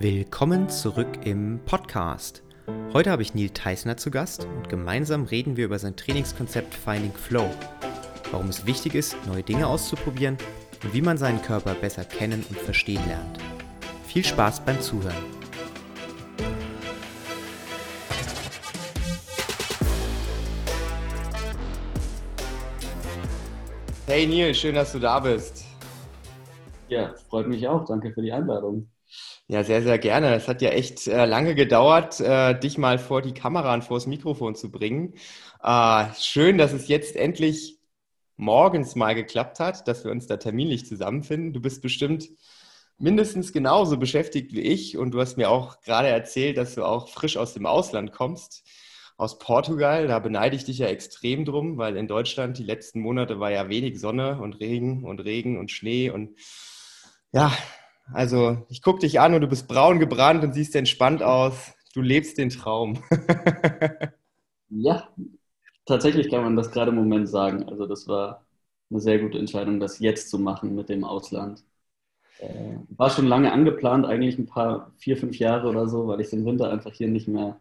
Willkommen zurück im Podcast. Heute habe ich Neil Theisner zu Gast und gemeinsam reden wir über sein Trainingskonzept Finding Flow, warum es wichtig ist, neue Dinge auszuprobieren und wie man seinen Körper besser kennen und verstehen lernt. Viel Spaß beim Zuhören. Hey Neil, schön, dass du da bist. Ja, freut mich auch. Danke für die Einladung. Ja, sehr, sehr gerne. Es hat ja echt äh, lange gedauert, äh, dich mal vor die Kamera und vor das Mikrofon zu bringen. Äh, schön, dass es jetzt endlich morgens mal geklappt hat, dass wir uns da terminlich zusammenfinden. Du bist bestimmt mindestens genauso beschäftigt wie ich und du hast mir auch gerade erzählt, dass du auch frisch aus dem Ausland kommst, aus Portugal. Da beneide ich dich ja extrem drum, weil in Deutschland die letzten Monate war ja wenig Sonne und Regen und Regen und Schnee und ja, also ich gucke dich an und du bist braun gebrannt und siehst entspannt aus. Du lebst den Traum. ja, tatsächlich kann man das gerade im Moment sagen. Also das war eine sehr gute Entscheidung, das jetzt zu machen mit dem Ausland. Äh, war schon lange angeplant, eigentlich ein paar, vier, fünf Jahre oder so, weil ich den Winter einfach hier nicht mehr,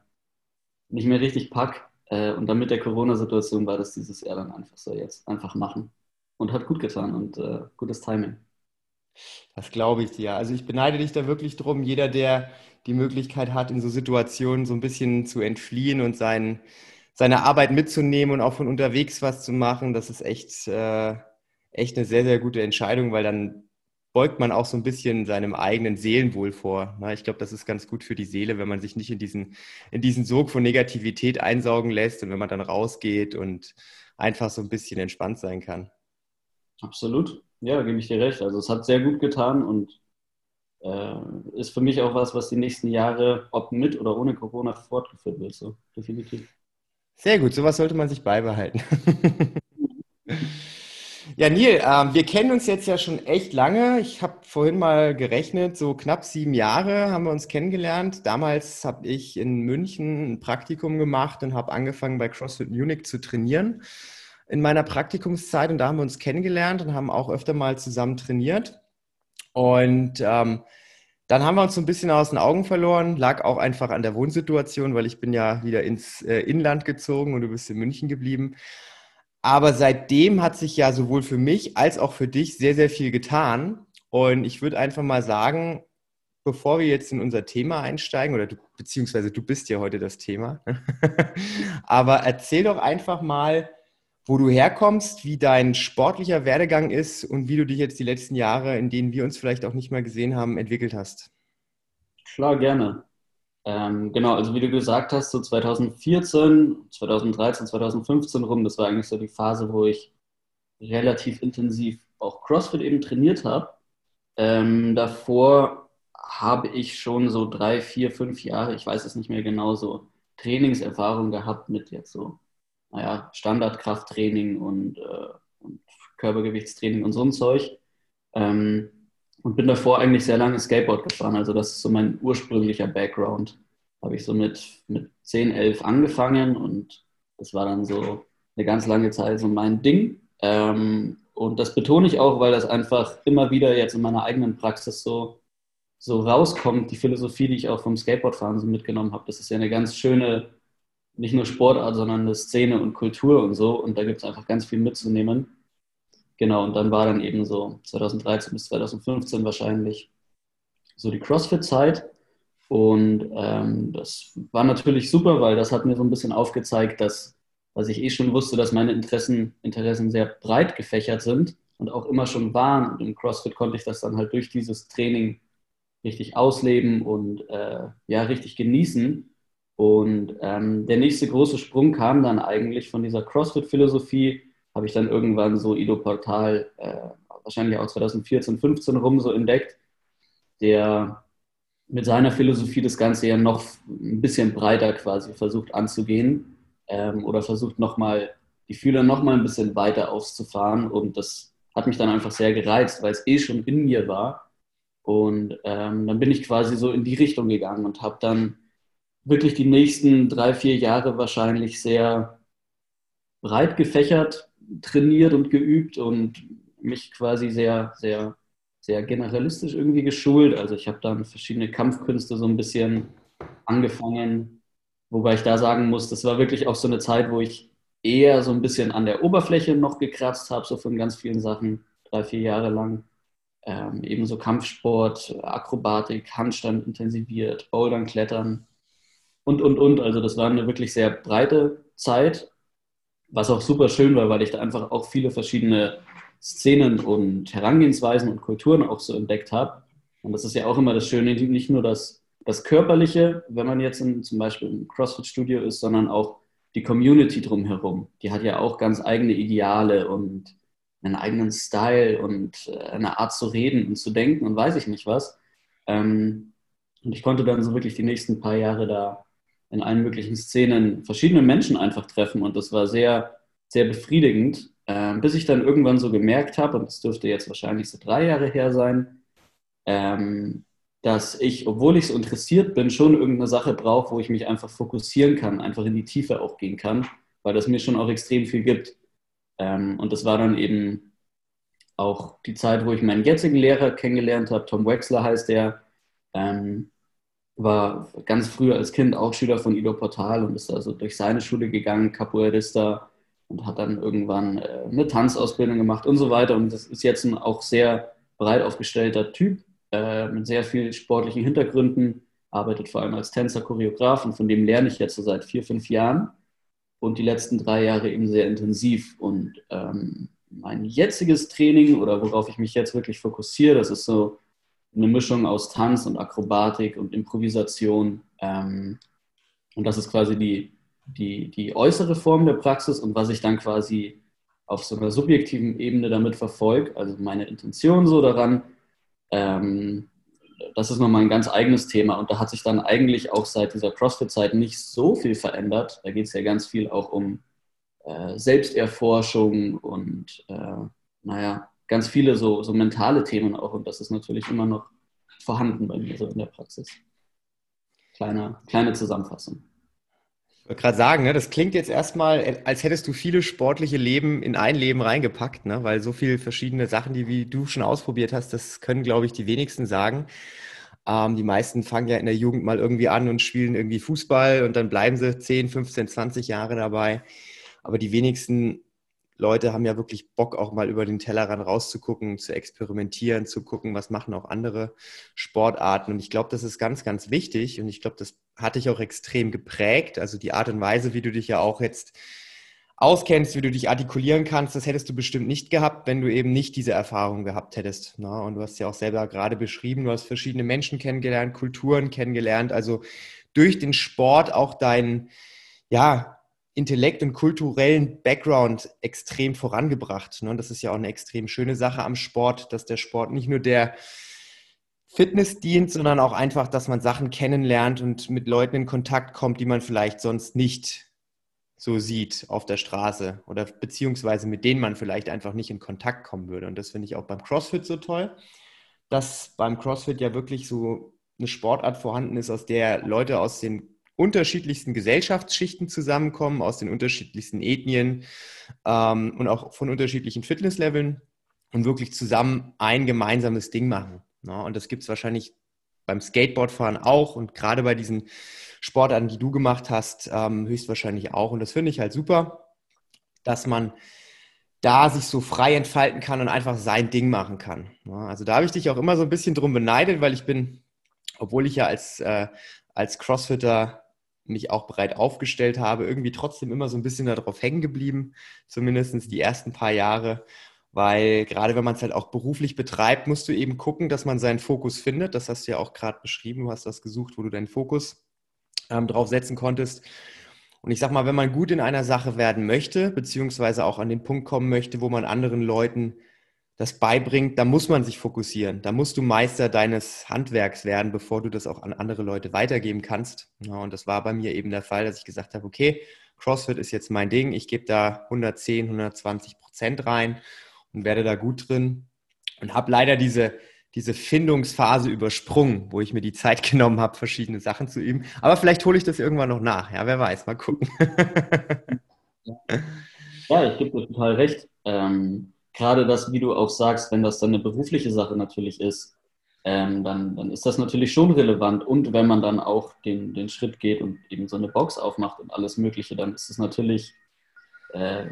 nicht mehr richtig pack. Äh, und dann mit der Corona-Situation war das dieses Jahr dann einfach so jetzt einfach machen. Und hat gut getan und äh, gutes Timing. Das glaube ich dir. Also ich beneide dich da wirklich drum. Jeder, der die Möglichkeit hat, in so Situationen so ein bisschen zu entfliehen und sein, seine Arbeit mitzunehmen und auch von unterwegs was zu machen, das ist echt, äh, echt eine sehr, sehr gute Entscheidung, weil dann beugt man auch so ein bisschen seinem eigenen Seelenwohl vor. Ich glaube, das ist ganz gut für die Seele, wenn man sich nicht in diesen, in diesen Sog von Negativität einsaugen lässt und wenn man dann rausgeht und einfach so ein bisschen entspannt sein kann. Absolut. Ja, gebe ich dir recht. Also es hat sehr gut getan und äh, ist für mich auch was, was die nächsten Jahre, ob mit oder ohne Corona, fortgeführt wird. So, definitiv. Sehr gut, sowas sollte man sich beibehalten. ja, Neil, äh, wir kennen uns jetzt ja schon echt lange. Ich habe vorhin mal gerechnet, so knapp sieben Jahre haben wir uns kennengelernt. Damals habe ich in München ein Praktikum gemacht und habe angefangen bei CrossFit Munich zu trainieren in meiner Praktikumszeit und da haben wir uns kennengelernt und haben auch öfter mal zusammen trainiert. Und ähm, dann haben wir uns so ein bisschen aus den Augen verloren, lag auch einfach an der Wohnsituation, weil ich bin ja wieder ins äh, Inland gezogen und du bist in München geblieben. Aber seitdem hat sich ja sowohl für mich als auch für dich sehr, sehr viel getan. Und ich würde einfach mal sagen, bevor wir jetzt in unser Thema einsteigen, oder du, beziehungsweise du bist ja heute das Thema, aber erzähl doch einfach mal, wo du herkommst, wie dein sportlicher Werdegang ist und wie du dich jetzt die letzten Jahre, in denen wir uns vielleicht auch nicht mehr gesehen haben, entwickelt hast. Klar, gerne. Ähm, genau, also wie du gesagt hast, so 2014, 2013, 2015 rum, das war eigentlich so die Phase, wo ich relativ intensiv auch CrossFit eben trainiert habe. Ähm, davor habe ich schon so drei, vier, fünf Jahre, ich weiß es nicht mehr genau, so Trainingserfahrung gehabt mit jetzt so naja, Standardkrafttraining und, äh, und, Körpergewichtstraining und so ein Zeug. Ähm, und bin davor eigentlich sehr lange Skateboard gefahren. Also das ist so mein ursprünglicher Background. Habe ich so mit, mit 10, 11 angefangen und das war dann so eine ganz lange Zeit so mein Ding. Ähm, und das betone ich auch, weil das einfach immer wieder jetzt in meiner eigenen Praxis so, so rauskommt, die Philosophie, die ich auch vom Skateboardfahren so mitgenommen habe. Das ist ja eine ganz schöne nicht nur Sportart, sondern eine Szene und Kultur und so. Und da gibt es einfach ganz viel mitzunehmen. Genau, und dann war dann eben so 2013 bis 2015 wahrscheinlich so die CrossFit-Zeit. Und ähm, das war natürlich super, weil das hat mir so ein bisschen aufgezeigt, dass, was ich eh schon wusste, dass meine Interessen, Interessen sehr breit gefächert sind und auch immer schon waren. Und im CrossFit konnte ich das dann halt durch dieses Training richtig ausleben und äh, ja, richtig genießen. Und ähm, der nächste große Sprung kam dann eigentlich von dieser CrossFit-Philosophie, habe ich dann irgendwann so Ido Portal, äh, wahrscheinlich auch 2014, 15 rum so entdeckt, der mit seiner Philosophie das Ganze ja noch ein bisschen breiter quasi versucht anzugehen ähm, oder versucht nochmal die Fühler nochmal ein bisschen weiter auszufahren. Und das hat mich dann einfach sehr gereizt, weil es eh schon in mir war. Und ähm, dann bin ich quasi so in die Richtung gegangen und habe dann wirklich die nächsten drei, vier Jahre wahrscheinlich sehr breit gefächert trainiert und geübt und mich quasi sehr, sehr, sehr generalistisch irgendwie geschult. Also ich habe dann verschiedene Kampfkünste so ein bisschen angefangen, wobei ich da sagen muss, das war wirklich auch so eine Zeit, wo ich eher so ein bisschen an der Oberfläche noch gekratzt habe, so von ganz vielen Sachen, drei, vier Jahre lang. Ähm, ebenso Kampfsport, Akrobatik, Handstand intensiviert, Bouldern, Klettern und, und, und. Also das war eine wirklich sehr breite Zeit, was auch super schön war, weil ich da einfach auch viele verschiedene Szenen und Herangehensweisen und Kulturen auch so entdeckt habe. Und das ist ja auch immer das Schöne, nicht nur das, das Körperliche, wenn man jetzt in, zum Beispiel im CrossFit-Studio ist, sondern auch die Community drumherum. Die hat ja auch ganz eigene Ideale und einen eigenen Style und äh, eine Art zu reden und zu denken und weiß ich nicht was. Ähm, und ich konnte dann so wirklich die nächsten paar Jahre da in allen möglichen Szenen verschiedene Menschen einfach treffen und das war sehr, sehr befriedigend, ähm, bis ich dann irgendwann so gemerkt habe, und das dürfte jetzt wahrscheinlich so drei Jahre her sein, ähm, dass ich, obwohl ich so interessiert bin, schon irgendeine Sache brauche, wo ich mich einfach fokussieren kann, einfach in die Tiefe auch gehen kann, weil das mir schon auch extrem viel gibt. Ähm, und das war dann eben auch die Zeit, wo ich meinen jetzigen Lehrer kennengelernt habe. Tom Wexler heißt der. Ähm, war ganz früh als Kind auch Schüler von Ido Portal und ist also durch seine Schule gegangen, Capoeirista, und hat dann irgendwann äh, eine Tanzausbildung gemacht und so weiter. Und das ist jetzt ein auch sehr breit aufgestellter Typ äh, mit sehr vielen sportlichen Hintergründen, arbeitet vor allem als Tänzer, Choreograf und von dem lerne ich jetzt so seit vier, fünf Jahren und die letzten drei Jahre eben sehr intensiv. Und ähm, mein jetziges Training oder worauf ich mich jetzt wirklich fokussiere, das ist so eine Mischung aus Tanz und Akrobatik und Improvisation. Ähm, und das ist quasi die, die, die äußere Form der Praxis und was ich dann quasi auf so einer subjektiven Ebene damit verfolge, also meine Intention so daran, ähm, das ist nochmal ein ganz eigenes Thema und da hat sich dann eigentlich auch seit dieser CrossFit-Zeit nicht so viel verändert. Da geht es ja ganz viel auch um äh, Selbsterforschung und äh, naja, ganz viele so, so mentale Themen auch und das ist natürlich immer noch vorhanden bei mir so in der Praxis. Kleine, kleine Zusammenfassung. Ich wollte gerade sagen, ne, das klingt jetzt erstmal, als hättest du viele sportliche Leben in ein Leben reingepackt, ne? weil so viele verschiedene Sachen, die wie du schon ausprobiert hast, das können, glaube ich, die wenigsten sagen. Ähm, die meisten fangen ja in der Jugend mal irgendwie an und spielen irgendwie Fußball und dann bleiben sie 10, 15, 20 Jahre dabei. Aber die wenigsten Leute haben ja wirklich Bock, auch mal über den Tellerrand rauszugucken, zu experimentieren, zu gucken, was machen auch andere Sportarten. Und ich glaube, das ist ganz, ganz wichtig. Und ich glaube, das hat dich auch extrem geprägt. Also die Art und Weise, wie du dich ja auch jetzt auskennst, wie du dich artikulieren kannst, das hättest du bestimmt nicht gehabt, wenn du eben nicht diese Erfahrung gehabt hättest. Ne? Und du hast ja auch selber gerade beschrieben, du hast verschiedene Menschen kennengelernt, Kulturen kennengelernt, also durch den Sport auch dein, ja, Intellekt und kulturellen Background extrem vorangebracht. Ne? Und das ist ja auch eine extrem schöne Sache am Sport, dass der Sport nicht nur der Fitness dient, sondern auch einfach, dass man Sachen kennenlernt und mit Leuten in Kontakt kommt, die man vielleicht sonst nicht so sieht auf der Straße oder beziehungsweise mit denen man vielleicht einfach nicht in Kontakt kommen würde. Und das finde ich auch beim CrossFit so toll, dass beim CrossFit ja wirklich so eine Sportart vorhanden ist, aus der Leute aus den unterschiedlichsten Gesellschaftsschichten zusammenkommen, aus den unterschiedlichsten Ethnien ähm, und auch von unterschiedlichen Fitnessleveln und wirklich zusammen ein gemeinsames Ding machen. Ja, und das gibt es wahrscheinlich beim Skateboardfahren auch und gerade bei diesen Sportarten, die du gemacht hast, ähm, höchstwahrscheinlich auch. Und das finde ich halt super, dass man da sich so frei entfalten kann und einfach sein Ding machen kann. Ja, also da habe ich dich auch immer so ein bisschen drum beneidet, weil ich bin, obwohl ich ja als, äh, als Crossfitter mich auch bereit aufgestellt habe, irgendwie trotzdem immer so ein bisschen darauf hängen geblieben, zumindest die ersten paar Jahre, weil gerade wenn man es halt auch beruflich betreibt, musst du eben gucken, dass man seinen Fokus findet. Das hast du ja auch gerade beschrieben, du hast das gesucht, wo du deinen Fokus ähm, drauf setzen konntest. Und ich sag mal, wenn man gut in einer Sache werden möchte, beziehungsweise auch an den Punkt kommen möchte, wo man anderen Leuten das beibringt, da muss man sich fokussieren. Da musst du Meister deines Handwerks werden, bevor du das auch an andere Leute weitergeben kannst. Ja, und das war bei mir eben der Fall, dass ich gesagt habe, okay, CrossFit ist jetzt mein Ding. Ich gebe da 110, 120 Prozent rein und werde da gut drin. Und habe leider diese, diese Findungsphase übersprungen, wo ich mir die Zeit genommen habe, verschiedene Sachen zu üben. Aber vielleicht hole ich das irgendwann noch nach. Ja, wer weiß, mal gucken. ja, ich gebe dir total recht. Ähm gerade das, wie du auch sagst, wenn das dann eine berufliche Sache natürlich ist, ähm, dann, dann ist das natürlich schon relevant. Und wenn man dann auch den, den Schritt geht und eben so eine Box aufmacht und alles Mögliche, dann ist es natürlich äh,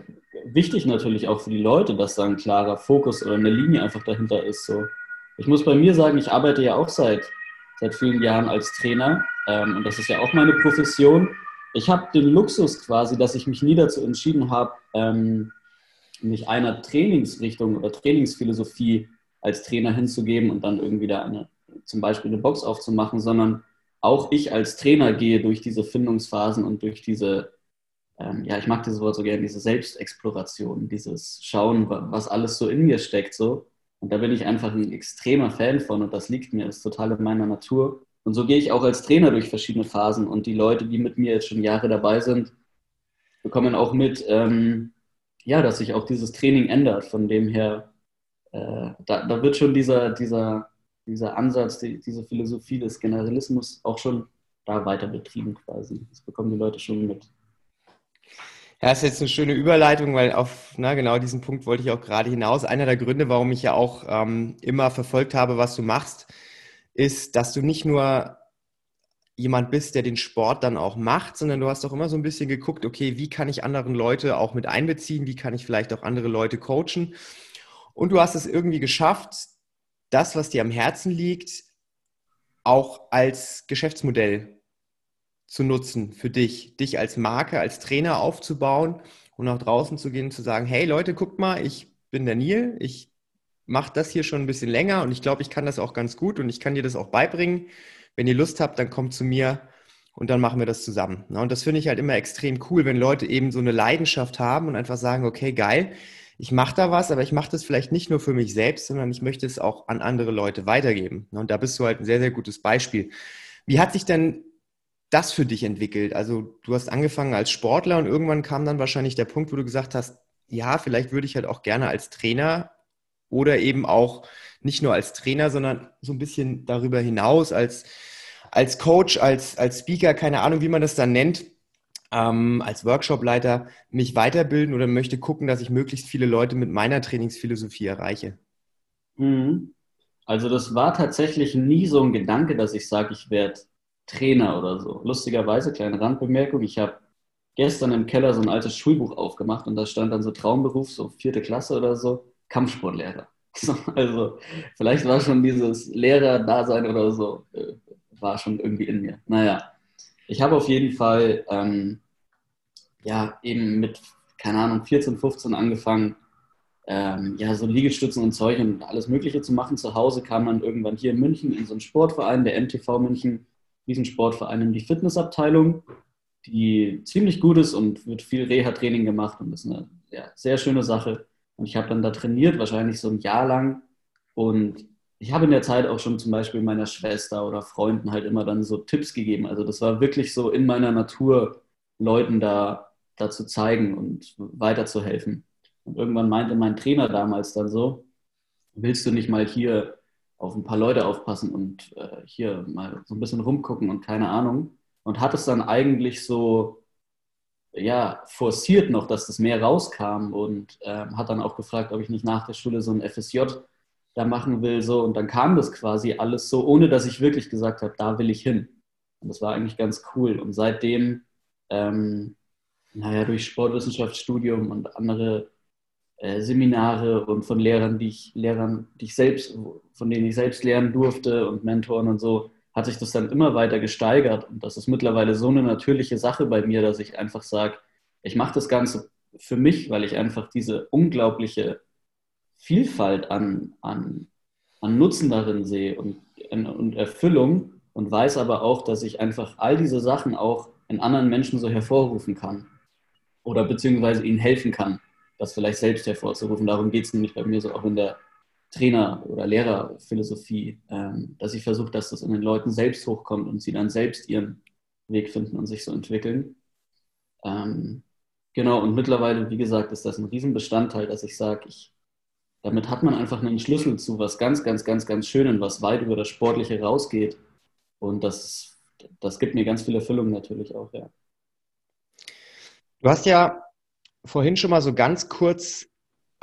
wichtig natürlich auch für die Leute, dass da ein klarer Fokus oder eine Linie einfach dahinter ist. So. Ich muss bei mir sagen, ich arbeite ja auch seit, seit vielen Jahren als Trainer ähm, und das ist ja auch meine Profession. Ich habe den Luxus quasi, dass ich mich nie dazu entschieden habe, ähm, mich einer Trainingsrichtung oder Trainingsphilosophie als Trainer hinzugeben und dann irgendwie da eine, zum Beispiel eine Box aufzumachen, sondern auch ich als Trainer gehe durch diese Findungsphasen und durch diese, ähm, ja, ich mag dieses Wort so gerne, diese Selbstexploration, dieses Schauen, was alles so in mir steckt, so. Und da bin ich einfach ein extremer Fan von und das liegt mir, ist total in meiner Natur. Und so gehe ich auch als Trainer durch verschiedene Phasen und die Leute, die mit mir jetzt schon Jahre dabei sind, bekommen auch mit, ähm, ja, dass sich auch dieses Training ändert. Von dem her, äh, da, da, wird schon dieser, dieser, dieser Ansatz, die, diese Philosophie des Generalismus auch schon da weiter betrieben quasi. Das bekommen die Leute schon mit. Ja, das ist jetzt eine schöne Überleitung, weil auf na, genau diesen Punkt wollte ich auch gerade hinaus. Einer der Gründe, warum ich ja auch ähm, immer verfolgt habe, was du machst, ist, dass du nicht nur jemand bist, der den Sport dann auch macht, sondern du hast auch immer so ein bisschen geguckt, okay, wie kann ich anderen Leute auch mit einbeziehen, wie kann ich vielleicht auch andere Leute coachen. Und du hast es irgendwie geschafft, das, was dir am Herzen liegt, auch als Geschäftsmodell zu nutzen für dich, dich als Marke, als Trainer aufzubauen und nach draußen zu gehen und zu sagen, hey Leute, guckt mal, ich bin der Nil, ich mache das hier schon ein bisschen länger und ich glaube, ich kann das auch ganz gut und ich kann dir das auch beibringen wenn ihr Lust habt, dann kommt zu mir und dann machen wir das zusammen. Und das finde ich halt immer extrem cool, wenn Leute eben so eine Leidenschaft haben und einfach sagen, okay, geil, ich mache da was, aber ich mache das vielleicht nicht nur für mich selbst, sondern ich möchte es auch an andere Leute weitergeben. Und da bist du halt ein sehr, sehr gutes Beispiel. Wie hat sich denn das für dich entwickelt? Also du hast angefangen als Sportler und irgendwann kam dann wahrscheinlich der Punkt, wo du gesagt hast, ja, vielleicht würde ich halt auch gerne als Trainer oder eben auch nicht nur als Trainer, sondern so ein bisschen darüber hinaus als, als Coach, als, als Speaker, keine Ahnung, wie man das dann nennt, ähm, als Workshopleiter mich weiterbilden oder möchte gucken, dass ich möglichst viele Leute mit meiner Trainingsphilosophie erreiche? Mhm. Also das war tatsächlich nie so ein Gedanke, dass ich sage, ich werde Trainer oder so. Lustigerweise, kleine Randbemerkung, ich habe gestern im Keller so ein altes Schulbuch aufgemacht und da stand dann so Traumberuf, so vierte Klasse oder so, Kampfsportlehrer. Also vielleicht war schon dieses Lehrer-Dasein oder so, äh, war schon irgendwie in mir. Naja, ich habe auf jeden Fall ähm, ja eben mit, keine Ahnung, 14, 15 angefangen, ähm, ja, so Liegestützen und Zeug und alles Mögliche zu machen. Zu Hause kam man irgendwann hier in München in so einen Sportverein, der MTV München, diesen Sportverein in die Fitnessabteilung, die ziemlich gut ist und wird viel Reha-Training gemacht und ist eine ja, sehr schöne Sache. Und ich habe dann da trainiert, wahrscheinlich so ein Jahr lang. Und ich habe in der Zeit auch schon zum Beispiel meiner Schwester oder Freunden halt immer dann so Tipps gegeben. Also das war wirklich so in meiner Natur, Leuten da, da zu zeigen und weiterzuhelfen. Und irgendwann meinte mein Trainer damals dann so, willst du nicht mal hier auf ein paar Leute aufpassen und äh, hier mal so ein bisschen rumgucken und keine Ahnung. Und hat es dann eigentlich so ja, forciert noch, dass das mehr rauskam und äh, hat dann auch gefragt, ob ich nicht nach der Schule so ein FSJ da machen will. So. Und dann kam das quasi alles so, ohne dass ich wirklich gesagt habe, da will ich hin. Und das war eigentlich ganz cool. Und seitdem, ähm, naja, durch Sportwissenschaftsstudium und andere äh, Seminare und von Lehrern, die ich Lehrern, die ich selbst, von denen ich selbst lernen durfte und Mentoren und so, hat sich das dann immer weiter gesteigert. Und das ist mittlerweile so eine natürliche Sache bei mir, dass ich einfach sage, ich mache das Ganze für mich, weil ich einfach diese unglaubliche Vielfalt an, an, an Nutzen darin sehe und, und Erfüllung und weiß aber auch, dass ich einfach all diese Sachen auch in anderen Menschen so hervorrufen kann oder beziehungsweise ihnen helfen kann, das vielleicht selbst hervorzurufen. Darum geht es nämlich bei mir so auch in der Trainer- oder Lehrerphilosophie, ähm, dass ich versuche, dass das in den Leuten selbst hochkommt und sie dann selbst ihren Weg finden und sich so entwickeln. Ähm, genau, und mittlerweile, wie gesagt, ist das ein Riesenbestandteil, dass ich sage, ich, damit hat man einfach einen Schlüssel zu was ganz, ganz, ganz, ganz Schönen, was weit über das Sportliche rausgeht. Und das, das gibt mir ganz viel Erfüllung natürlich auch, ja. Du hast ja vorhin schon mal so ganz kurz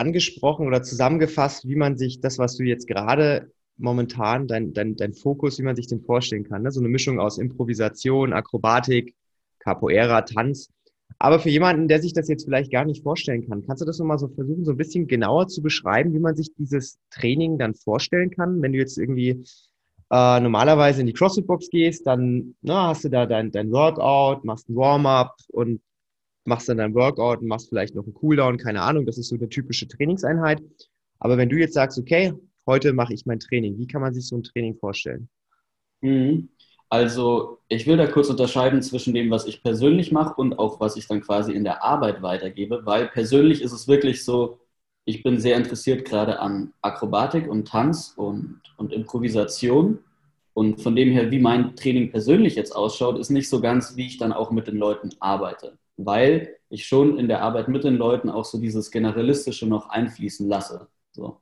angesprochen oder zusammengefasst, wie man sich das, was du jetzt gerade momentan, dein, dein, dein Fokus, wie man sich den vorstellen kann. Ne? So eine Mischung aus Improvisation, Akrobatik, Capoeira, Tanz. Aber für jemanden, der sich das jetzt vielleicht gar nicht vorstellen kann, kannst du das nochmal so versuchen, so ein bisschen genauer zu beschreiben, wie man sich dieses Training dann vorstellen kann? Wenn du jetzt irgendwie äh, normalerweise in die CrossFit-Box gehst, dann na, hast du da dein, dein Workout, machst ein Warm-up und machst dann dein Workout und machst vielleicht noch einen Cooldown, keine Ahnung, das ist so eine typische Trainingseinheit. Aber wenn du jetzt sagst, okay, heute mache ich mein Training, wie kann man sich so ein Training vorstellen? Mhm. Also ich will da kurz unterscheiden zwischen dem, was ich persönlich mache und auch was ich dann quasi in der Arbeit weitergebe, weil persönlich ist es wirklich so, ich bin sehr interessiert gerade an Akrobatik und Tanz und, und Improvisation. Und von dem her, wie mein Training persönlich jetzt ausschaut, ist nicht so ganz, wie ich dann auch mit den Leuten arbeite, weil ich schon in der Arbeit mit den Leuten auch so dieses Generalistische noch einfließen lasse. So.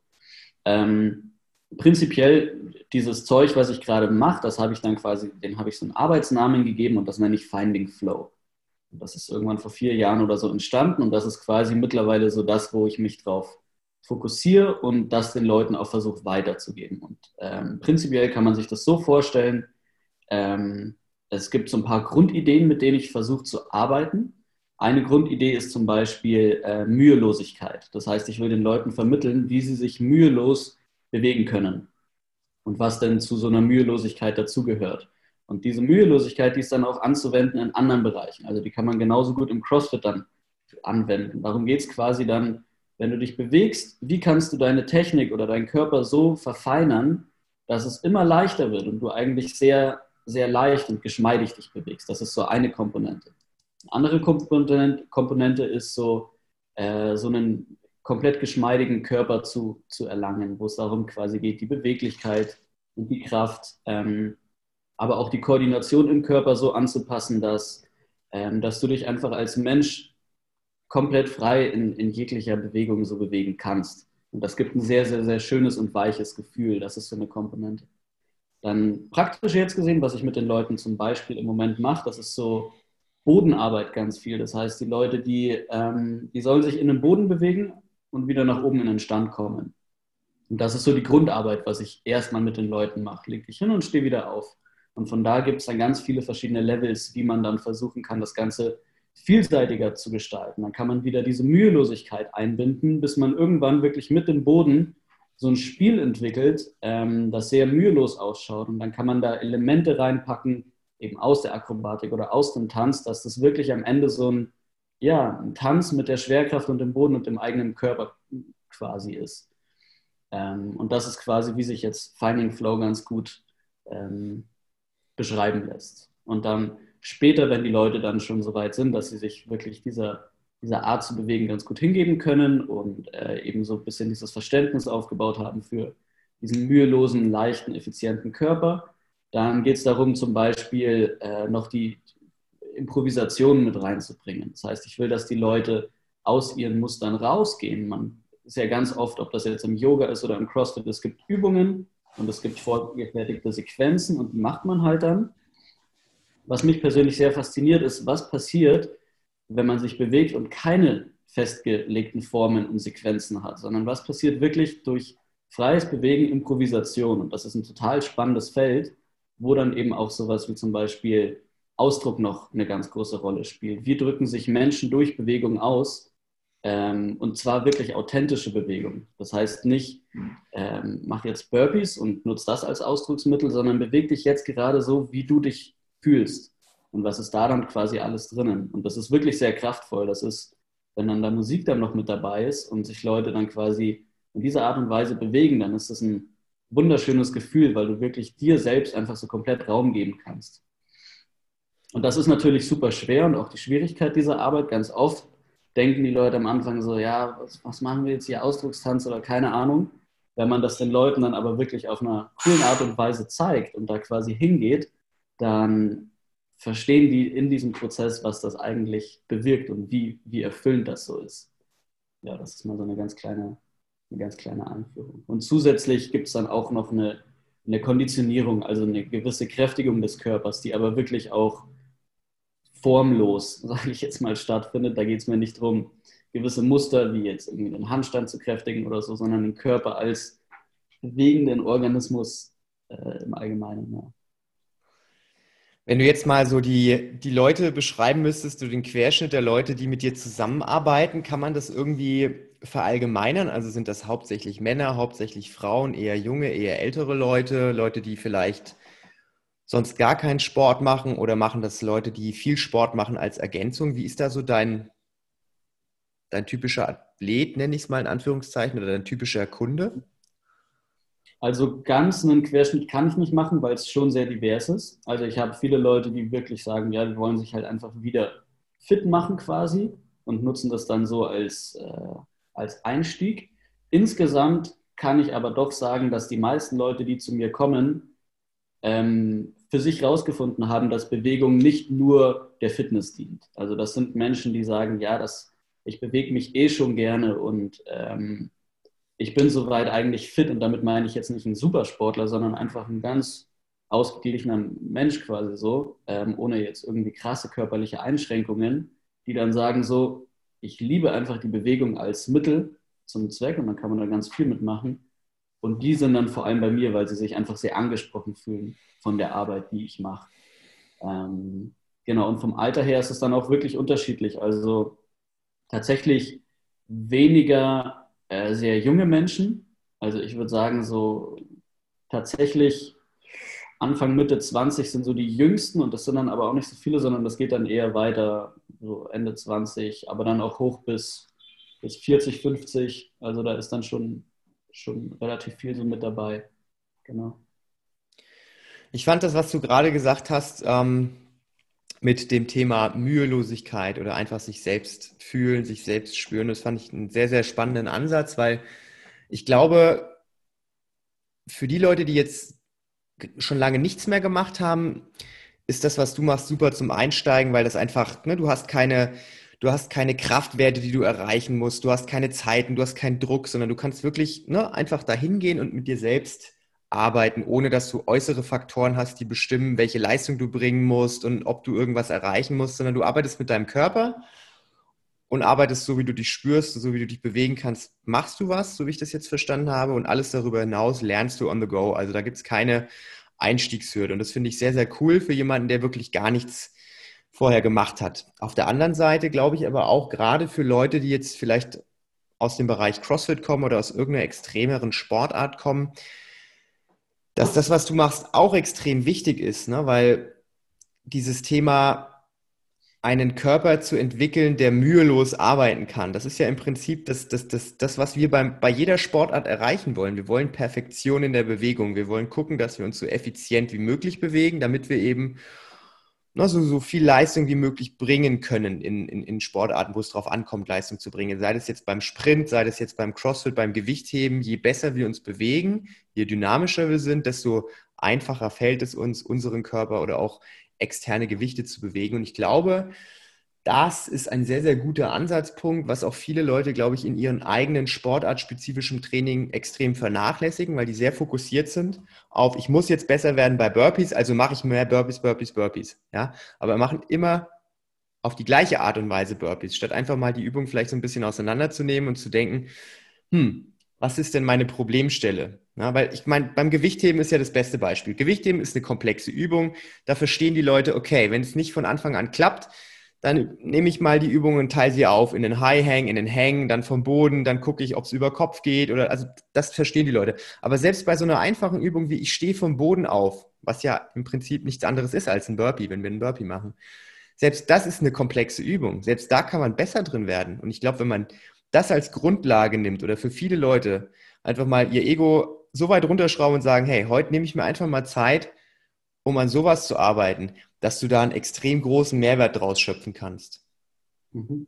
Ähm, prinzipiell dieses Zeug, was ich gerade mache, das habe ich dann quasi, den habe ich so einen Arbeitsnamen gegeben und das nenne ich Finding Flow. Das ist irgendwann vor vier Jahren oder so entstanden und das ist quasi mittlerweile so das, wo ich mich drauf fokussiere und das den Leuten auch versuche weiterzugeben. Und ähm, prinzipiell kann man sich das so vorstellen, ähm, es gibt so ein paar Grundideen, mit denen ich versuche zu arbeiten. Eine Grundidee ist zum Beispiel äh, Mühelosigkeit. Das heißt, ich will den Leuten vermitteln, wie sie sich mühelos bewegen können und was denn zu so einer Mühelosigkeit dazugehört. Und diese Mühelosigkeit, die ist dann auch anzuwenden in anderen Bereichen. Also die kann man genauso gut im CrossFit dann anwenden. Darum geht es quasi dann, wenn du dich bewegst, wie kannst du deine Technik oder deinen Körper so verfeinern, dass es immer leichter wird und du eigentlich sehr, sehr leicht und geschmeidig dich bewegst. Das ist so eine Komponente. Andere Komponente, ist so, äh, so einen komplett geschmeidigen Körper zu, zu erlangen, wo es darum quasi geht, die Beweglichkeit und die Kraft, ähm, aber auch die Koordination im Körper so anzupassen, dass, ähm, dass du dich einfach als Mensch komplett frei in, in jeglicher Bewegung so bewegen kannst. Und das gibt ein sehr, sehr, sehr schönes und weiches Gefühl. Das ist so eine Komponente. Dann praktisch jetzt gesehen, was ich mit den Leuten zum Beispiel im Moment mache, das ist so Bodenarbeit ganz viel. Das heißt, die Leute, die, ähm, die sollen sich in den Boden bewegen, und wieder nach oben in den Stand kommen. Und das ist so die Grundarbeit, was ich erstmal mit den Leuten mache. Leg dich hin und steh wieder auf. Und von da gibt es dann ganz viele verschiedene Levels, wie man dann versuchen kann, das Ganze vielseitiger zu gestalten. Dann kann man wieder diese Mühelosigkeit einbinden, bis man irgendwann wirklich mit dem Boden so ein Spiel entwickelt, ähm, das sehr mühelos ausschaut. Und dann kann man da Elemente reinpacken, eben aus der Akrobatik oder aus dem Tanz, dass das wirklich am Ende so ein ja, ein Tanz mit der Schwerkraft und dem Boden und dem eigenen Körper quasi ist. Ähm, und das ist quasi, wie sich jetzt Finding Flow ganz gut ähm, beschreiben lässt. Und dann später, wenn die Leute dann schon so weit sind, dass sie sich wirklich dieser, dieser Art zu bewegen ganz gut hingeben können und äh, eben so ein bisschen dieses Verständnis aufgebaut haben für diesen mühelosen, leichten, effizienten Körper, dann geht es darum, zum Beispiel äh, noch die, Improvisationen mit reinzubringen. Das heißt, ich will, dass die Leute aus ihren Mustern rausgehen. Man ist ja ganz oft, ob das jetzt im Yoga ist oder im CrossFit, es gibt Übungen und es gibt vorgefertigte Sequenzen und die macht man halt dann. Was mich persönlich sehr fasziniert, ist, was passiert, wenn man sich bewegt und keine festgelegten Formen und Sequenzen hat, sondern was passiert wirklich durch freies Bewegen, Improvisation. Und das ist ein total spannendes Feld, wo dann eben auch sowas wie zum Beispiel Ausdruck noch eine ganz große Rolle spielt. Wie drücken sich Menschen durch Bewegung aus? Ähm, und zwar wirklich authentische Bewegung. Das heißt nicht, ähm, mach jetzt Burpees und nutze das als Ausdrucksmittel, sondern beweg dich jetzt gerade so, wie du dich fühlst. Und was ist da dann quasi alles drinnen? Und das ist wirklich sehr kraftvoll. Das ist, wenn dann da Musik dann noch mit dabei ist und sich Leute dann quasi in dieser Art und Weise bewegen, dann ist das ein wunderschönes Gefühl, weil du wirklich dir selbst einfach so komplett Raum geben kannst. Und das ist natürlich super schwer und auch die Schwierigkeit dieser Arbeit. Ganz oft denken die Leute am Anfang so, ja, was, was machen wir jetzt hier, Ausdruckstanz oder keine Ahnung. Wenn man das den Leuten dann aber wirklich auf einer coolen Art und Weise zeigt und da quasi hingeht, dann verstehen die in diesem Prozess, was das eigentlich bewirkt und wie, wie erfüllend das so ist. Ja, das ist mal so eine ganz kleine, eine ganz kleine Einführung. Und zusätzlich gibt es dann auch noch eine, eine Konditionierung, also eine gewisse Kräftigung des Körpers, die aber wirklich auch formlos, sage ich jetzt mal, stattfindet. Da geht es mir nicht darum, gewisse Muster, wie jetzt irgendwie den Handstand zu kräftigen oder so, sondern den Körper als bewegenden Organismus äh, im Allgemeinen. Ja. Wenn du jetzt mal so die, die Leute beschreiben müsstest, du den Querschnitt der Leute, die mit dir zusammenarbeiten, kann man das irgendwie verallgemeinern? Also sind das hauptsächlich Männer, hauptsächlich Frauen, eher junge, eher ältere Leute, Leute, die vielleicht sonst gar keinen Sport machen oder machen das Leute, die viel Sport machen als Ergänzung? Wie ist da so dein, dein typischer Athlet, nenne ich es mal in Anführungszeichen, oder dein typischer Kunde? Also ganz einen Querschnitt kann ich nicht machen, weil es schon sehr divers ist. Also ich habe viele Leute, die wirklich sagen, ja, die wollen sich halt einfach wieder fit machen quasi und nutzen das dann so als, äh, als Einstieg. Insgesamt kann ich aber doch sagen, dass die meisten Leute, die zu mir kommen, ähm, für sich herausgefunden haben, dass Bewegung nicht nur der Fitness dient. Also das sind Menschen, die sagen, ja, das, ich bewege mich eh schon gerne und ähm, ich bin soweit eigentlich fit und damit meine ich jetzt nicht ein Supersportler, sondern einfach ein ganz ausgeglichener Mensch quasi so, ähm, ohne jetzt irgendwie krasse körperliche Einschränkungen, die dann sagen so, ich liebe einfach die Bewegung als Mittel zum Zweck und dann kann man da ganz viel mitmachen. Und die sind dann vor allem bei mir, weil sie sich einfach sehr angesprochen fühlen von der Arbeit, die ich mache. Ähm, genau, und vom Alter her ist es dann auch wirklich unterschiedlich. Also tatsächlich weniger äh, sehr junge Menschen. Also ich würde sagen, so tatsächlich Anfang, Mitte 20 sind so die jüngsten und das sind dann aber auch nicht so viele, sondern das geht dann eher weiter, so Ende 20, aber dann auch hoch bis, bis 40, 50. Also da ist dann schon, schon relativ viel so mit dabei. Genau. Ich fand das, was du gerade gesagt hast, ähm, mit dem Thema Mühelosigkeit oder einfach sich selbst fühlen, sich selbst spüren. Das fand ich einen sehr, sehr spannenden Ansatz, weil ich glaube, für die Leute, die jetzt schon lange nichts mehr gemacht haben, ist das, was du machst, super zum Einsteigen, weil das einfach, ne, du hast keine, du hast keine Kraftwerte, die du erreichen musst, du hast keine Zeiten, du hast keinen Druck, sondern du kannst wirklich ne, einfach dahin gehen und mit dir selbst arbeiten, ohne dass du äußere Faktoren hast, die bestimmen, welche Leistung du bringen musst und ob du irgendwas erreichen musst, sondern du arbeitest mit deinem Körper und arbeitest so, wie du dich spürst, so wie du dich bewegen kannst, machst du was, so wie ich das jetzt verstanden habe, und alles darüber hinaus lernst du on the go. Also da gibt es keine Einstiegshürde. Und das finde ich sehr, sehr cool für jemanden, der wirklich gar nichts vorher gemacht hat. Auf der anderen Seite glaube ich aber auch gerade für Leute, die jetzt vielleicht aus dem Bereich CrossFit kommen oder aus irgendeiner extremeren Sportart kommen, dass das, was du machst, auch extrem wichtig ist, ne? weil dieses Thema einen Körper zu entwickeln, der mühelos arbeiten kann. Das ist ja im Prinzip das, das, das, das was wir beim, bei jeder Sportart erreichen wollen. Wir wollen Perfektion in der Bewegung. Wir wollen gucken, dass wir uns so effizient wie möglich bewegen, damit wir eben ne, so, so viel Leistung wie möglich bringen können in, in, in Sportarten, wo es darauf ankommt, Leistung zu bringen. Sei das jetzt beim Sprint, sei das jetzt beim Crossfit, beim Gewichtheben. Je besser wir uns bewegen, je dynamischer wir sind, desto einfacher fällt es uns, unseren Körper oder auch externe Gewichte zu bewegen. Und ich glaube, das ist ein sehr, sehr guter Ansatzpunkt, was auch viele Leute, glaube ich, in ihren eigenen sportartspezifischen Training extrem vernachlässigen, weil die sehr fokussiert sind auf, ich muss jetzt besser werden bei Burpees, also mache ich mehr Burpees, Burpees, Burpees. Ja? Aber machen immer auf die gleiche Art und Weise Burpees, statt einfach mal die Übung vielleicht so ein bisschen auseinanderzunehmen und zu denken, hm, was ist denn meine Problemstelle? Ja, weil ich meine, beim Gewichtheben ist ja das beste Beispiel. Gewichtheben ist eine komplexe Übung. Da verstehen die Leute, okay, wenn es nicht von Anfang an klappt, dann nehme ich mal die Übungen und teile sie auf in den High Hang, in den Hang, dann vom Boden, dann gucke ich, ob es über Kopf geht oder also das verstehen die Leute. Aber selbst bei so einer einfachen Übung wie ich stehe vom Boden auf, was ja im Prinzip nichts anderes ist als ein Burpee, wenn wir einen Burpee machen. Selbst das ist eine komplexe Übung. Selbst da kann man besser drin werden. Und ich glaube, wenn man das als Grundlage nimmt oder für viele Leute einfach mal ihr Ego so weit runterschrauben und sagen, hey, heute nehme ich mir einfach mal Zeit, um an sowas zu arbeiten, dass du da einen extrem großen Mehrwert draus schöpfen kannst. Mhm.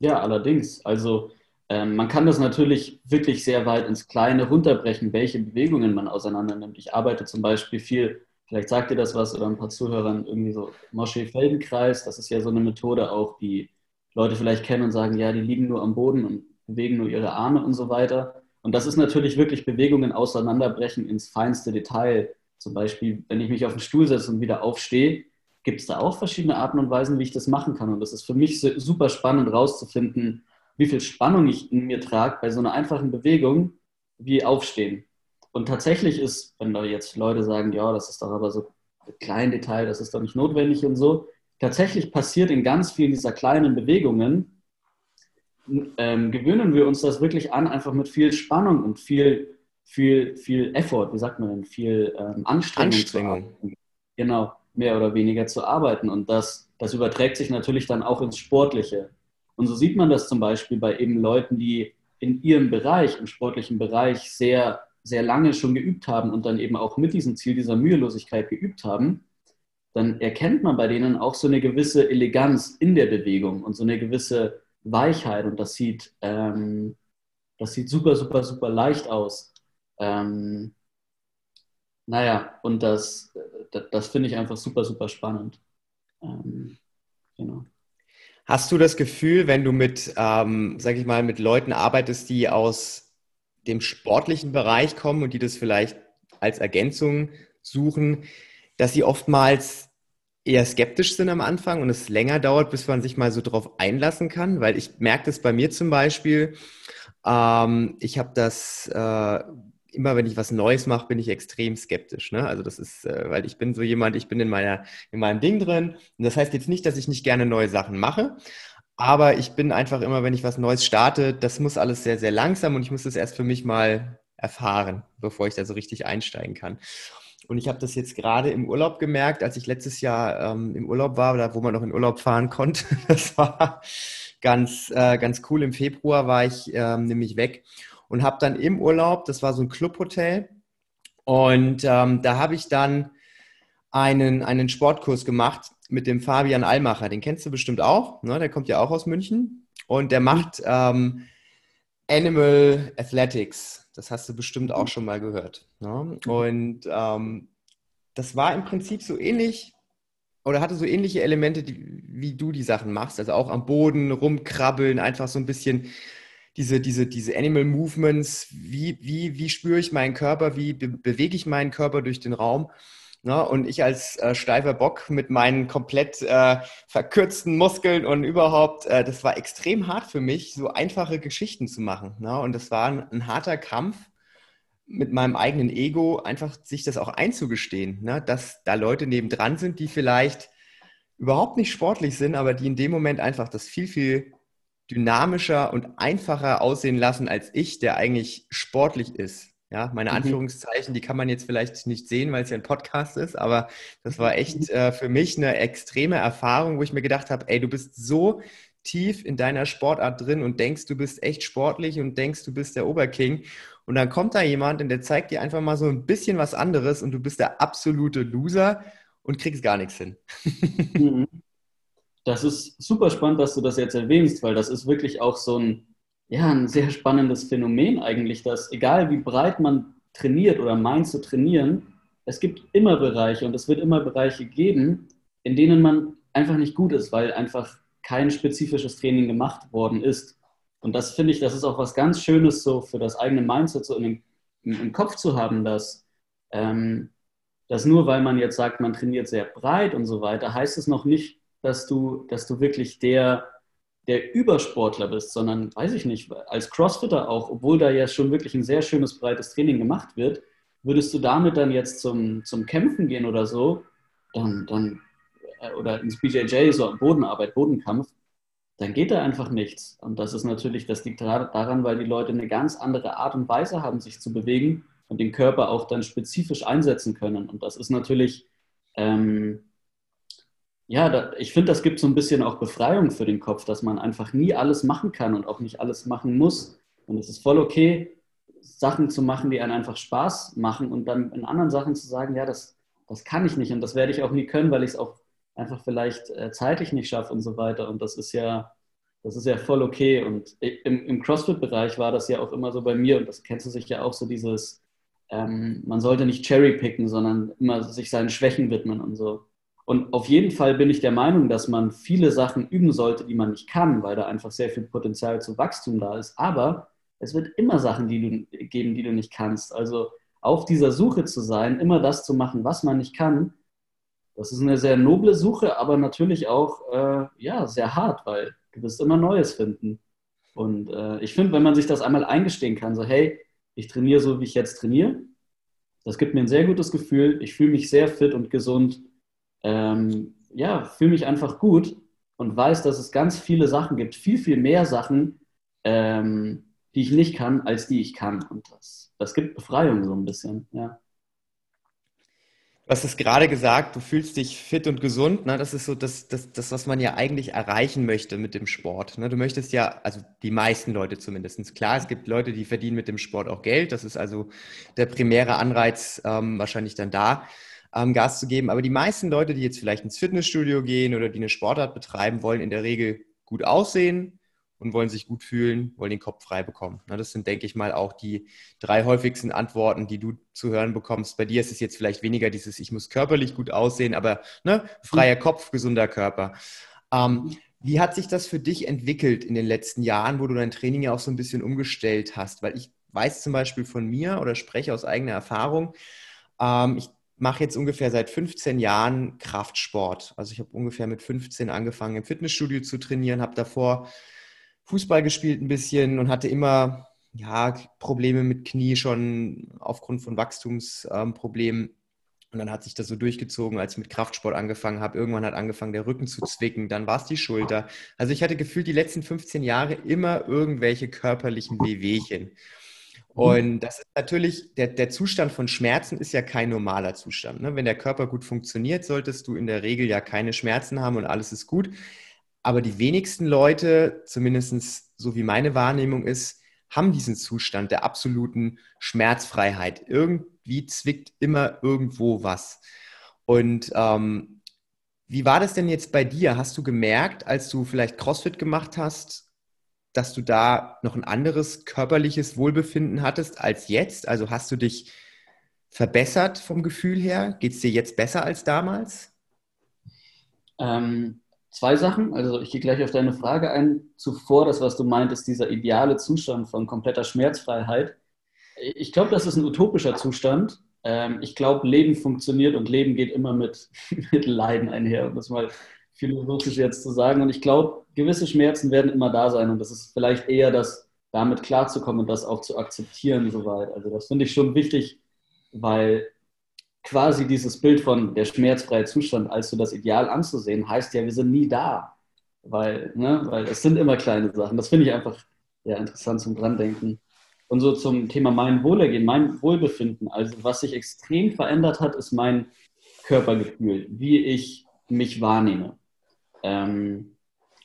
Ja, allerdings. Also ähm, man kann das natürlich wirklich sehr weit ins Kleine runterbrechen, welche Bewegungen man auseinander nimmt. Ich arbeite zum Beispiel viel, vielleicht sagt ihr das was oder ein paar Zuhörern, irgendwie so Moschee-Feldenkreis. Das ist ja so eine Methode auch, die Leute vielleicht kennen und sagen, ja, die liegen nur am Boden und bewegen nur ihre Arme und so weiter. Und das ist natürlich wirklich Bewegungen auseinanderbrechen ins feinste Detail. Zum Beispiel, wenn ich mich auf den Stuhl setze und wieder aufstehe, gibt es da auch verschiedene Arten und Weisen, wie ich das machen kann. Und das ist für mich super spannend rauszufinden, wie viel Spannung ich in mir trage bei so einer einfachen Bewegung wie Aufstehen. Und tatsächlich ist, wenn da jetzt Leute sagen, ja, das ist doch aber so ein kleines Detail, das ist doch nicht notwendig und so, tatsächlich passiert in ganz vielen dieser kleinen Bewegungen, ähm, gewöhnen wir uns das wirklich an, einfach mit viel Spannung und viel, viel, viel Effort, wie sagt man denn, viel ähm, Anstrengung. Anstrengung. Genau, mehr oder weniger zu arbeiten. Und das, das überträgt sich natürlich dann auch ins Sportliche. Und so sieht man das zum Beispiel bei eben Leuten, die in ihrem Bereich, im sportlichen Bereich, sehr, sehr lange schon geübt haben und dann eben auch mit diesem Ziel dieser Mühelosigkeit geübt haben, dann erkennt man bei denen auch so eine gewisse Eleganz in der Bewegung und so eine gewisse Weichheit und das sieht, ähm, das sieht super, super, super leicht aus. Ähm, naja, und das, das, das finde ich einfach super, super spannend. Ähm, genau. Hast du das Gefühl, wenn du mit, ähm, sag ich mal, mit Leuten arbeitest, die aus dem sportlichen Bereich kommen und die das vielleicht als Ergänzung suchen, dass sie oftmals eher skeptisch sind am Anfang und es länger dauert, bis man sich mal so drauf einlassen kann, weil ich merke das bei mir zum Beispiel. Ähm, ich habe das äh, immer, wenn ich was Neues mache, bin ich extrem skeptisch. Ne? Also das ist, äh, weil ich bin so jemand, ich bin in meiner in meinem Ding drin. Und das heißt jetzt nicht, dass ich nicht gerne neue Sachen mache, aber ich bin einfach immer, wenn ich was Neues starte, das muss alles sehr, sehr langsam und ich muss das erst für mich mal erfahren, bevor ich da so richtig einsteigen kann. Und ich habe das jetzt gerade im Urlaub gemerkt, als ich letztes Jahr ähm, im Urlaub war, oder wo man noch in Urlaub fahren konnte. Das war ganz, äh, ganz cool. Im Februar war ich ähm, nämlich weg und habe dann im Urlaub, das war so ein Clubhotel, und ähm, da habe ich dann einen, einen Sportkurs gemacht mit dem Fabian Allmacher. Den kennst du bestimmt auch. Ne? Der kommt ja auch aus München. Und der macht ähm, Animal Athletics. Das hast du bestimmt auch schon mal gehört. Ne? Und ähm, das war im Prinzip so ähnlich oder hatte so ähnliche Elemente, die, wie du die Sachen machst. Also auch am Boden rumkrabbeln, einfach so ein bisschen diese, diese, diese Animal Movements. Wie, wie, wie spüre ich meinen Körper? Wie be bewege ich meinen Körper durch den Raum? Ne? Und ich als äh, steifer Bock mit meinen komplett äh, verkürzten Muskeln und überhaupt, äh, das war extrem hart für mich, so einfache Geschichten zu machen. Ne? Und das war ein, ein, harter Kampf mit meinem eigenen Ego, einfach sich das auch einzugestehen, ne? dass da Leute nebendran sind, die vielleicht überhaupt nicht sportlich sind, aber die in dem Moment einfach das viel, viel dynamischer und einfacher aussehen lassen als ich, der eigentlich sportlich ist. Ja, meine mhm. Anführungszeichen, die kann man jetzt vielleicht nicht sehen, weil es ja ein Podcast ist, aber das war echt äh, für mich eine extreme Erfahrung, wo ich mir gedacht habe, ey, du bist so tief in deiner Sportart drin und denkst, du bist echt sportlich und denkst, du bist der Oberking. Und dann kommt da jemand und der zeigt dir einfach mal so ein bisschen was anderes und du bist der absolute Loser und kriegst gar nichts hin. Mhm. Das ist super spannend, dass du das jetzt erwähnst, weil das ist wirklich auch so ein ja, ein sehr spannendes Phänomen eigentlich, dass egal wie breit man trainiert oder meint zu trainieren, es gibt immer Bereiche und es wird immer Bereiche geben, in denen man einfach nicht gut ist, weil einfach kein spezifisches Training gemacht worden ist. Und das finde ich, das ist auch was ganz Schönes so für das eigene Mindset so in im, im Kopf zu haben, dass, ähm, dass nur weil man jetzt sagt, man trainiert sehr breit und so weiter, heißt es noch nicht, dass du, dass du wirklich der der Übersportler bist, sondern, weiß ich nicht, als Crossfitter auch, obwohl da ja schon wirklich ein sehr schönes, breites Training gemacht wird, würdest du damit dann jetzt zum, zum Kämpfen gehen oder so, dann, dann, äh, oder ins BJJ, so Bodenarbeit, Bodenkampf, dann geht da einfach nichts. Und das ist natürlich, das liegt daran, weil die Leute eine ganz andere Art und Weise haben, sich zu bewegen und den Körper auch dann spezifisch einsetzen können. Und das ist natürlich, ähm, ja, da, ich finde, das gibt so ein bisschen auch Befreiung für den Kopf, dass man einfach nie alles machen kann und auch nicht alles machen muss. Und es ist voll okay, Sachen zu machen, die einen einfach Spaß machen und dann in anderen Sachen zu sagen, ja, das, das kann ich nicht und das werde ich auch nie können, weil ich es auch einfach vielleicht äh, zeitlich nicht schaffe und so weiter. Und das ist ja, das ist ja voll okay. Und im, im CrossFit-Bereich war das ja auch immer so bei mir und das kennst du sich ja auch so dieses, ähm, man sollte nicht cherry-picken, sondern immer sich seinen Schwächen widmen und so. Und auf jeden Fall bin ich der Meinung, dass man viele Sachen üben sollte, die man nicht kann, weil da einfach sehr viel Potenzial zu Wachstum da ist. Aber es wird immer Sachen die du, geben, die du nicht kannst. Also auf dieser Suche zu sein, immer das zu machen, was man nicht kann, das ist eine sehr noble Suche, aber natürlich auch äh, ja, sehr hart, weil du wirst immer Neues finden. Und äh, ich finde, wenn man sich das einmal eingestehen kann, so hey, ich trainiere so, wie ich jetzt trainiere, das gibt mir ein sehr gutes Gefühl. Ich fühle mich sehr fit und gesund. Ähm, ja, fühle mich einfach gut und weiß, dass es ganz viele Sachen gibt, viel, viel mehr Sachen, ähm, die ich nicht kann, als die ich kann. Und das, das gibt Befreiung so ein bisschen, ja. Du hast es gerade gesagt, du fühlst dich fit und gesund. Ne? Das ist so das, das, das, was man ja eigentlich erreichen möchte mit dem Sport. Ne? Du möchtest ja, also die meisten Leute zumindest. Klar, es gibt Leute, die verdienen mit dem Sport auch Geld. Das ist also der primäre Anreiz ähm, wahrscheinlich dann da, ähm, Gas zu geben. Aber die meisten Leute, die jetzt vielleicht ins Fitnessstudio gehen oder die eine Sportart betreiben, wollen in der Regel gut aussehen, und wollen sich gut fühlen, wollen den Kopf frei bekommen. Das sind, denke ich mal, auch die drei häufigsten Antworten, die du zu hören bekommst. Bei dir ist es jetzt vielleicht weniger dieses, ich muss körperlich gut aussehen, aber ne, freier Kopf, gesunder Körper. Ähm, wie hat sich das für dich entwickelt in den letzten Jahren, wo du dein Training ja auch so ein bisschen umgestellt hast? Weil ich weiß zum Beispiel von mir oder spreche aus eigener Erfahrung, ähm, ich mache jetzt ungefähr seit 15 Jahren Kraftsport. Also ich habe ungefähr mit 15 angefangen im Fitnessstudio zu trainieren, habe davor Fußball gespielt ein bisschen und hatte immer ja, Probleme mit Knie schon aufgrund von Wachstumsproblemen. Und dann hat sich das so durchgezogen, als ich mit Kraftsport angefangen habe. Irgendwann hat angefangen, der Rücken zu zwicken, dann war es die Schulter. Also ich hatte gefühlt die letzten 15 Jahre immer irgendwelche körperlichen Wehwehchen. Mhm. Und das ist natürlich, der, der Zustand von Schmerzen ist ja kein normaler Zustand. Ne? Wenn der Körper gut funktioniert, solltest du in der Regel ja keine Schmerzen haben und alles ist gut. Aber die wenigsten Leute, zumindest so wie meine Wahrnehmung ist, haben diesen Zustand der absoluten Schmerzfreiheit. Irgendwie zwickt immer irgendwo was. Und ähm, wie war das denn jetzt bei dir? Hast du gemerkt, als du vielleicht CrossFit gemacht hast, dass du da noch ein anderes körperliches Wohlbefinden hattest als jetzt? Also hast du dich verbessert vom Gefühl her? Geht es dir jetzt besser als damals? Ähm, zwei Sachen. Also ich gehe gleich auf deine Frage ein. Zuvor, das, was du meintest, dieser ideale Zustand von kompletter Schmerzfreiheit. Ich glaube, das ist ein utopischer Zustand. Ähm, ich glaube, Leben funktioniert und Leben geht immer mit, mit Leiden einher, um das mal philosophisch jetzt zu sagen. Und ich glaube, gewisse Schmerzen werden immer da sein. Und das ist vielleicht eher das, damit klarzukommen und das auch zu akzeptieren soweit. Also das finde ich schon wichtig, weil quasi dieses Bild von der schmerzfreie Zustand als so das Ideal anzusehen, heißt ja, wir sind nie da. Weil, ne, weil es sind immer kleine Sachen. Das finde ich einfach ja, interessant zum Drandenken. Und so zum Thema mein Wohlergehen, mein Wohlbefinden. Also was sich extrem verändert hat, ist mein Körpergefühl, wie ich mich wahrnehme. Ähm,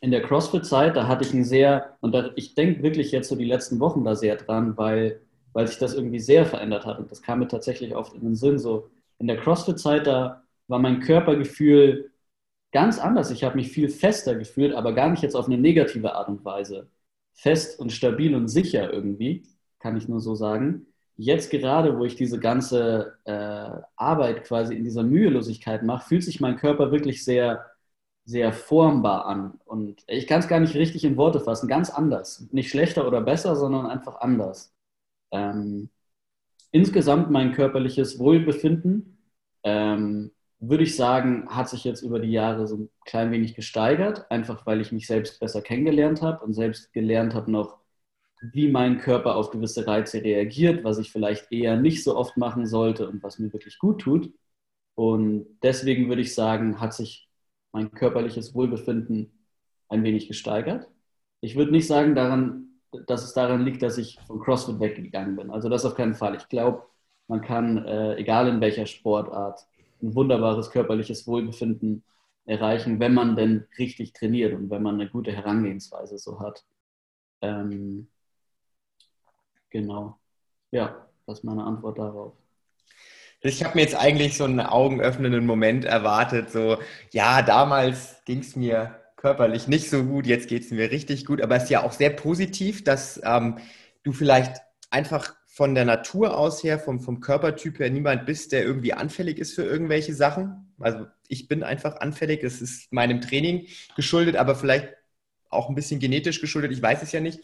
in der CrossFit-Zeit, da hatte ich ein sehr, und da, ich denke wirklich jetzt so die letzten Wochen da sehr dran, weil, weil sich das irgendwie sehr verändert hat. Und das kam mir tatsächlich oft in den Sinn, so in der CrossFit-Zeit, da war mein Körpergefühl ganz anders. Ich habe mich viel fester gefühlt, aber gar nicht jetzt auf eine negative Art und Weise. Fest und stabil und sicher irgendwie, kann ich nur so sagen. Jetzt gerade, wo ich diese ganze äh, Arbeit quasi in dieser Mühelosigkeit mache, fühlt sich mein Körper wirklich sehr, sehr formbar an. Und ich kann es gar nicht richtig in Worte fassen, ganz anders. Nicht schlechter oder besser, sondern einfach anders. Ähm, insgesamt mein körperliches Wohlbefinden, ähm, würde ich sagen, hat sich jetzt über die Jahre so ein klein wenig gesteigert, einfach weil ich mich selbst besser kennengelernt habe und selbst gelernt habe noch, wie mein Körper auf gewisse Reize reagiert, was ich vielleicht eher nicht so oft machen sollte und was mir wirklich gut tut. Und deswegen würde ich sagen, hat sich mein körperliches Wohlbefinden ein wenig gesteigert. Ich würde nicht sagen, daran dass es daran liegt, dass ich von CrossFit weggegangen bin. Also das auf keinen Fall. Ich glaube, man kann, äh, egal in welcher Sportart, ein wunderbares körperliches Wohlbefinden erreichen, wenn man denn richtig trainiert und wenn man eine gute Herangehensweise so hat. Ähm, genau. Ja, das ist meine Antwort darauf. Ich habe mir jetzt eigentlich so einen augenöffnenden Moment erwartet, so, ja, damals ging es mir körperlich nicht so gut, jetzt geht es mir richtig gut. Aber es ist ja auch sehr positiv, dass ähm, du vielleicht einfach von der Natur aus her, vom, vom Körpertyp her niemand bist, der irgendwie anfällig ist für irgendwelche Sachen. Also ich bin einfach anfällig, es ist meinem Training geschuldet, aber vielleicht auch ein bisschen genetisch geschuldet, ich weiß es ja nicht.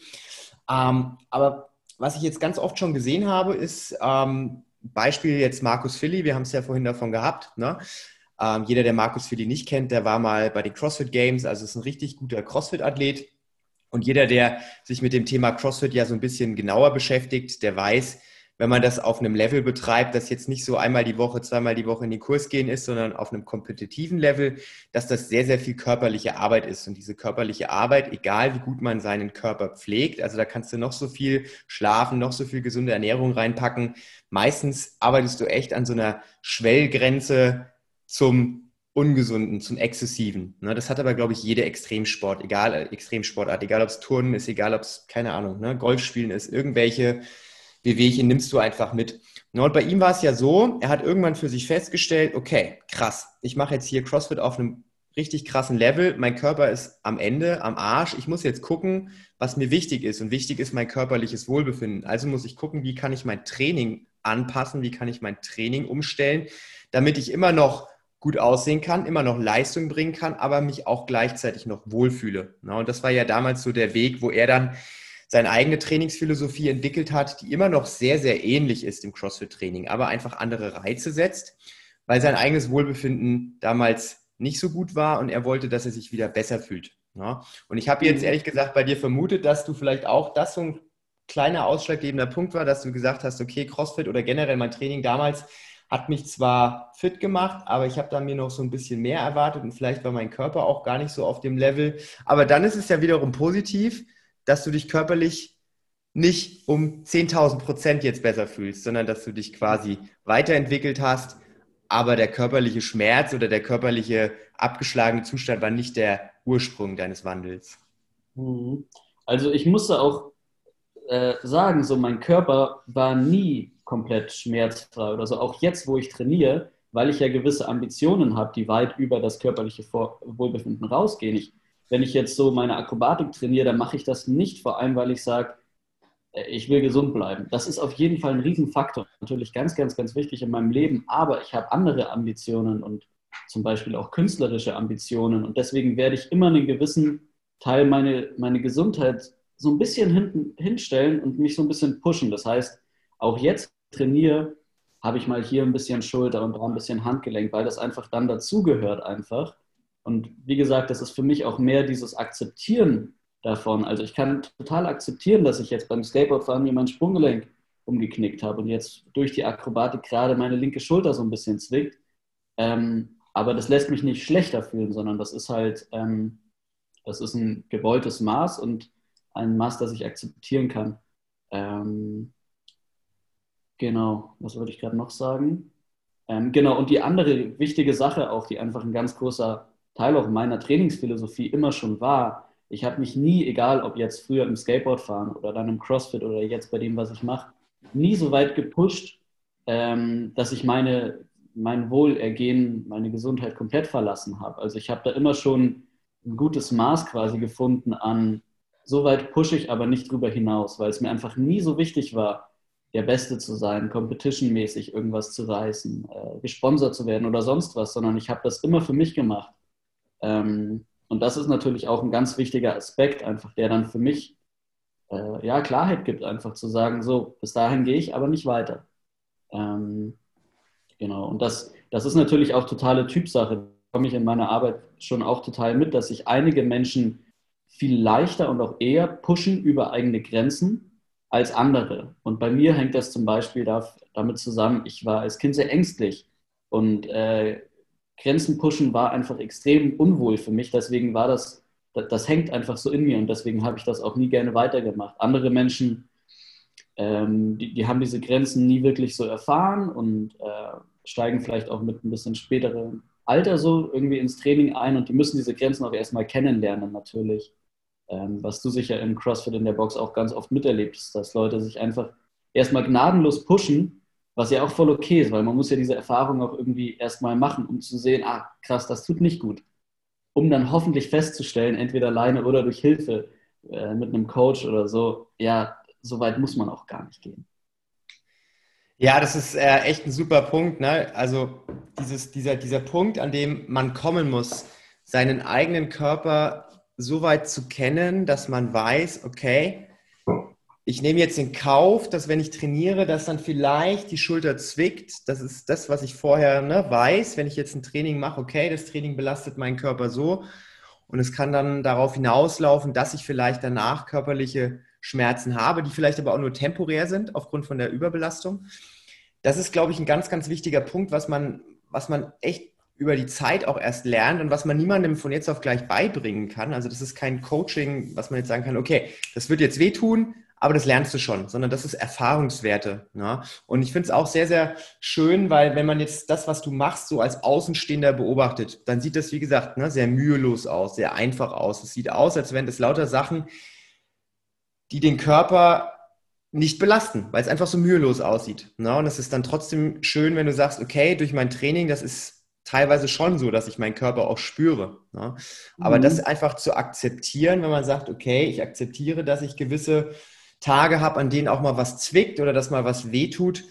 Ähm, aber was ich jetzt ganz oft schon gesehen habe, ist ähm, Beispiel jetzt Markus Philly, wir haben es ja vorhin davon gehabt, ne? Ähm, jeder, der Markus Fili nicht kennt, der war mal bei den CrossFit Games, also ist ein richtig guter CrossFit-Athlet. Und jeder, der sich mit dem Thema CrossFit ja so ein bisschen genauer beschäftigt, der weiß, wenn man das auf einem Level betreibt, das jetzt nicht so einmal die Woche, zweimal die Woche in den Kurs gehen ist, sondern auf einem kompetitiven Level, dass das sehr, sehr viel körperliche Arbeit ist. Und diese körperliche Arbeit, egal wie gut man seinen Körper pflegt, also da kannst du noch so viel schlafen, noch so viel gesunde Ernährung reinpacken. Meistens arbeitest du echt an so einer Schwellgrenze zum Ungesunden, zum Exzessiven. Ne, das hat aber, glaube ich, jede Extremsport, egal, Extremsportart, egal ob es Turnen ist, egal ob es, keine Ahnung, ne, Golfspielen ist, irgendwelche Wehwehchen nimmst du einfach mit. Und bei ihm war es ja so, er hat irgendwann für sich festgestellt, okay, krass, ich mache jetzt hier CrossFit auf einem richtig krassen Level, mein Körper ist am Ende, am Arsch, ich muss jetzt gucken, was mir wichtig ist. Und wichtig ist mein körperliches Wohlbefinden. Also muss ich gucken, wie kann ich mein Training anpassen, wie kann ich mein Training umstellen, damit ich immer noch gut aussehen kann, immer noch Leistung bringen kann, aber mich auch gleichzeitig noch wohlfühle. Und das war ja damals so der Weg, wo er dann seine eigene Trainingsphilosophie entwickelt hat, die immer noch sehr, sehr ähnlich ist im CrossFit-Training, aber einfach andere Reize setzt, weil sein eigenes Wohlbefinden damals nicht so gut war und er wollte, dass er sich wieder besser fühlt. Ja? Und ich habe jetzt mhm. ehrlich gesagt bei dir vermutet, dass du vielleicht auch das so ein kleiner ausschlaggebender Punkt war, dass du gesagt hast, okay, CrossFit oder generell mein Training damals hat mich zwar fit gemacht, aber ich habe da mir noch so ein bisschen mehr erwartet und vielleicht war mein Körper auch gar nicht so auf dem Level. Aber dann ist es ja wiederum positiv, dass du dich körperlich nicht um 10.000 Prozent jetzt besser fühlst, sondern dass du dich quasi weiterentwickelt hast, aber der körperliche Schmerz oder der körperliche abgeschlagene Zustand war nicht der Ursprung deines Wandels. Mhm. Also ich musste auch äh, sagen, so mein Körper war nie komplett schmerzfrei oder so. Auch jetzt, wo ich trainiere, weil ich ja gewisse Ambitionen habe, die weit über das körperliche Wohlbefinden rausgehen. Ich wenn ich jetzt so meine Akrobatik trainiere, dann mache ich das nicht vor allem, weil ich sage, äh, ich will gesund bleiben. Das ist auf jeden Fall ein Riesenfaktor. Natürlich ganz, ganz, ganz wichtig in meinem Leben, aber ich habe andere Ambitionen und zum Beispiel auch künstlerische Ambitionen und deswegen werde ich immer einen gewissen Teil meine, meine Gesundheit so ein bisschen hinten, hinstellen und mich so ein bisschen pushen. Das heißt, auch jetzt trainiere, habe ich mal hier ein bisschen Schulter und da ein bisschen Handgelenk, weil das einfach dann dazugehört einfach. Und wie gesagt, das ist für mich auch mehr dieses Akzeptieren davon. Also ich kann total akzeptieren, dass ich jetzt beim Skateboardfahren mir mein Sprunggelenk umgeknickt habe und jetzt durch die Akrobatik gerade meine linke Schulter so ein bisschen zwickt. Ähm, aber das lässt mich nicht schlechter fühlen, sondern das ist halt, ähm, das ist ein gewolltes Maß und ein Maß, das ich akzeptieren kann. Ähm, genau, was würde ich gerade noch sagen? Ähm, genau, und die andere wichtige Sache auch, die einfach ein ganz großer Teil auch meiner Trainingsphilosophie immer schon war. Ich habe mich nie, egal ob jetzt früher im Skateboard fahren oder dann im CrossFit oder jetzt bei dem, was ich mache, nie so weit gepusht, ähm, dass ich meine, mein Wohlergehen, meine Gesundheit komplett verlassen habe. Also ich habe da immer schon ein gutes Maß quasi gefunden an, so weit pushe ich aber nicht drüber hinaus, weil es mir einfach nie so wichtig war, der Beste zu sein, competitionmäßig irgendwas zu reißen, äh, gesponsert zu werden oder sonst was, sondern ich habe das immer für mich gemacht. Ähm, und das ist natürlich auch ein ganz wichtiger Aspekt, einfach der dann für mich äh, ja, Klarheit gibt, einfach zu sagen, so, bis dahin gehe ich, aber nicht weiter. Ähm, genau, und das, das ist natürlich auch totale Typsache. Da komme ich in meiner Arbeit schon auch total mit, dass sich einige Menschen viel leichter und auch eher pushen über eigene Grenzen als andere. Und bei mir hängt das zum Beispiel damit zusammen, ich war als Kind sehr ängstlich und äh, Grenzen pushen war einfach extrem unwohl für mich. Deswegen war das, das, das hängt einfach so in mir und deswegen habe ich das auch nie gerne weitergemacht. Andere Menschen, ähm, die, die haben diese Grenzen nie wirklich so erfahren und äh, steigen vielleicht auch mit ein bisschen späterem Alter so irgendwie ins Training ein und die müssen diese Grenzen auch erstmal kennenlernen natürlich. Ähm, was du sicher im CrossFit in der Box auch ganz oft miterlebst, dass Leute sich einfach erstmal gnadenlos pushen was ja auch voll okay ist, weil man muss ja diese Erfahrung auch irgendwie erstmal machen, um zu sehen, ah, krass, das tut nicht gut. Um dann hoffentlich festzustellen, entweder alleine oder durch Hilfe äh, mit einem Coach oder so, ja, so weit muss man auch gar nicht gehen. Ja, das ist äh, echt ein super Punkt. Ne? Also dieses, dieser, dieser Punkt, an dem man kommen muss, seinen eigenen Körper so weit zu kennen, dass man weiß, okay, ich nehme jetzt in Kauf, dass wenn ich trainiere, dass dann vielleicht die Schulter zwickt. Das ist das, was ich vorher ne, weiß. Wenn ich jetzt ein Training mache, okay, das Training belastet meinen Körper so. und es kann dann darauf hinauslaufen, dass ich vielleicht danach körperliche Schmerzen habe, die vielleicht aber auch nur temporär sind aufgrund von der Überbelastung. Das ist, glaube ich, ein ganz, ganz wichtiger Punkt, was man, was man echt über die Zeit auch erst lernt und was man niemandem von jetzt auf gleich beibringen kann. Also das ist kein Coaching, was man jetzt sagen kann, okay, das wird jetzt wehtun, aber das lernst du schon, sondern das ist Erfahrungswerte. Ne? Und ich finde es auch sehr, sehr schön, weil wenn man jetzt das, was du machst, so als Außenstehender beobachtet, dann sieht das, wie gesagt, ne, sehr mühelos aus, sehr einfach aus. Es sieht aus, als wären das lauter Sachen, die den Körper nicht belasten, weil es einfach so mühelos aussieht. Ne? Und es ist dann trotzdem schön, wenn du sagst, okay, durch mein Training, das ist teilweise schon so, dass ich meinen Körper auch spüre. Ne? Aber mhm. das einfach zu akzeptieren, wenn man sagt, okay, ich akzeptiere, dass ich gewisse Tage habe, an denen auch mal was zwickt oder dass mal was wehtut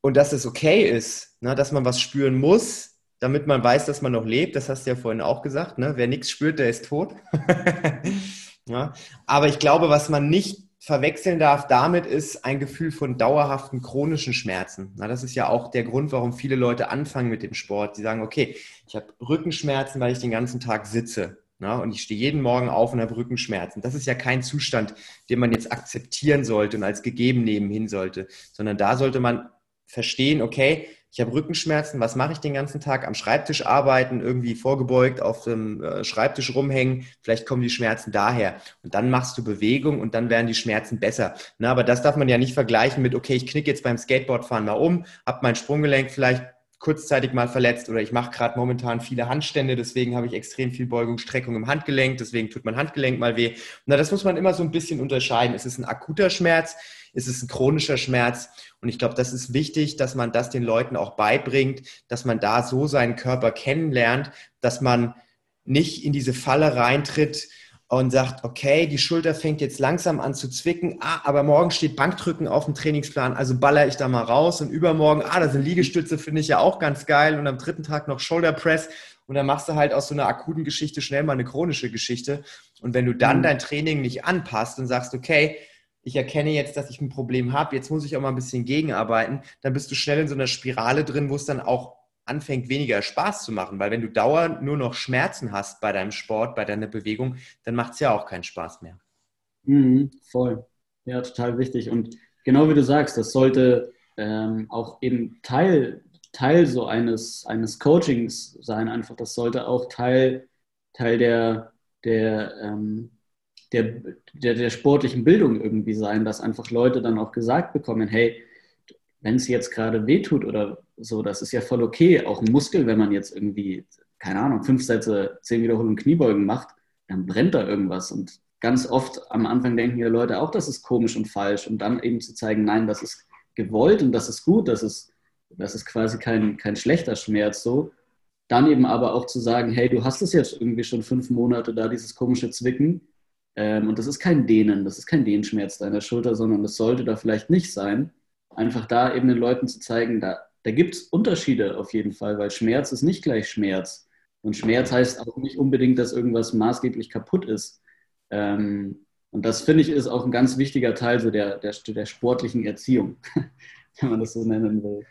und dass es okay ist, ne, dass man was spüren muss, damit man weiß, dass man noch lebt. Das hast du ja vorhin auch gesagt. Ne? Wer nichts spürt, der ist tot. ja. Aber ich glaube, was man nicht verwechseln darf damit ist ein Gefühl von dauerhaften chronischen Schmerzen. Na, das ist ja auch der Grund, warum viele Leute anfangen mit dem Sport. Die sagen, okay, ich habe Rückenschmerzen, weil ich den ganzen Tag sitze. Na, und ich stehe jeden Morgen auf und habe Rückenschmerzen. Das ist ja kein Zustand, den man jetzt akzeptieren sollte und als gegeben nebenhin sollte, sondern da sollte man verstehen, okay, ich habe Rückenschmerzen, was mache ich den ganzen Tag? Am Schreibtisch arbeiten, irgendwie vorgebeugt auf dem äh, Schreibtisch rumhängen, vielleicht kommen die Schmerzen daher. Und dann machst du Bewegung und dann werden die Schmerzen besser. Na, aber das darf man ja nicht vergleichen mit, okay, ich knicke jetzt beim Skateboardfahren mal um, habe mein Sprunggelenk vielleicht kurzzeitig mal verletzt oder ich mache gerade momentan viele Handstände, deswegen habe ich extrem viel Beugung, Streckung im Handgelenk, deswegen tut mein Handgelenk mal weh. Na, das muss man immer so ein bisschen unterscheiden. Ist es ein akuter Schmerz? Ist es ein chronischer Schmerz? Und ich glaube, das ist wichtig, dass man das den Leuten auch beibringt, dass man da so seinen Körper kennenlernt, dass man nicht in diese Falle reintritt, und sagt, okay, die Schulter fängt jetzt langsam an zu zwicken, ah, aber morgen steht Bankdrücken auf dem Trainingsplan, also baller ich da mal raus. Und übermorgen, ah, da sind Liegestütze, finde ich ja auch ganz geil. Und am dritten Tag noch Shoulder Press. Und dann machst du halt aus so einer akuten Geschichte schnell mal eine chronische Geschichte. Und wenn du dann mhm. dein Training nicht anpasst und sagst, okay, ich erkenne jetzt, dass ich ein Problem habe, jetzt muss ich auch mal ein bisschen gegenarbeiten, dann bist du schnell in so einer Spirale drin, wo es dann auch anfängt, weniger Spaß zu machen. Weil wenn du dauernd nur noch Schmerzen hast bei deinem Sport, bei deiner Bewegung, dann macht es ja auch keinen Spaß mehr. Mhm, voll. Ja, total wichtig. Und genau wie du sagst, das sollte ähm, auch eben Teil, Teil so eines, eines Coachings sein. Einfach, das sollte auch Teil, Teil der, der, ähm, der, der, der sportlichen Bildung irgendwie sein, dass einfach Leute dann auch gesagt bekommen, hey, wenn es jetzt gerade wehtut oder so, das ist ja voll okay. Auch ein Muskel, wenn man jetzt irgendwie, keine Ahnung, fünf Sätze, zehn Wiederholungen Kniebeugen macht, dann brennt da irgendwas. Und ganz oft am Anfang denken die Leute auch, das ist komisch und falsch. Und dann eben zu zeigen, nein, das ist gewollt und das ist gut, das ist, das ist quasi kein, kein schlechter Schmerz so. Dann eben aber auch zu sagen, hey, du hast es jetzt irgendwie schon fünf Monate da, dieses komische Zwicken. Ähm, und das ist kein Dehnen, das ist kein Dehnschmerz deiner Schulter, sondern das sollte da vielleicht nicht sein einfach da eben den Leuten zu zeigen, da, da gibt es Unterschiede auf jeden Fall, weil Schmerz ist nicht gleich Schmerz. Und Schmerz heißt auch nicht unbedingt, dass irgendwas maßgeblich kaputt ist. Ähm, und das finde ich ist auch ein ganz wichtiger Teil so der, der, der sportlichen Erziehung, wenn man das so nennen will.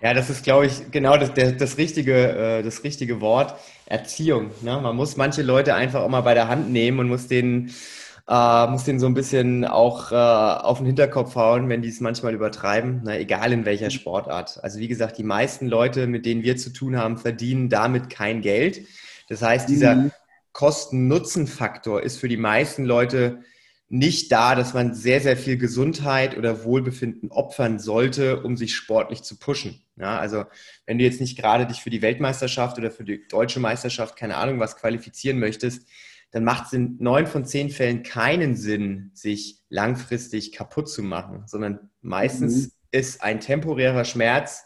Ja, das ist, glaube ich, genau das, das, das, richtige, äh, das richtige Wort, Erziehung. Ne? Man muss manche Leute einfach auch mal bei der Hand nehmen und muss denen äh, muss den so ein bisschen auch äh, auf den Hinterkopf hauen, wenn die es manchmal übertreiben, na, egal in welcher Sportart. Also wie gesagt, die meisten Leute, mit denen wir zu tun haben, verdienen damit kein Geld. Das heißt, dieser mhm. Kosten-Nutzen-Faktor ist für die meisten Leute nicht da, dass man sehr, sehr viel Gesundheit oder Wohlbefinden opfern sollte, um sich sportlich zu pushen. Ja, also wenn du jetzt nicht gerade dich für die Weltmeisterschaft oder für die deutsche Meisterschaft, keine Ahnung, was qualifizieren möchtest, dann macht es in neun von zehn Fällen keinen Sinn, sich langfristig kaputt zu machen, sondern meistens mhm. ist ein temporärer Schmerz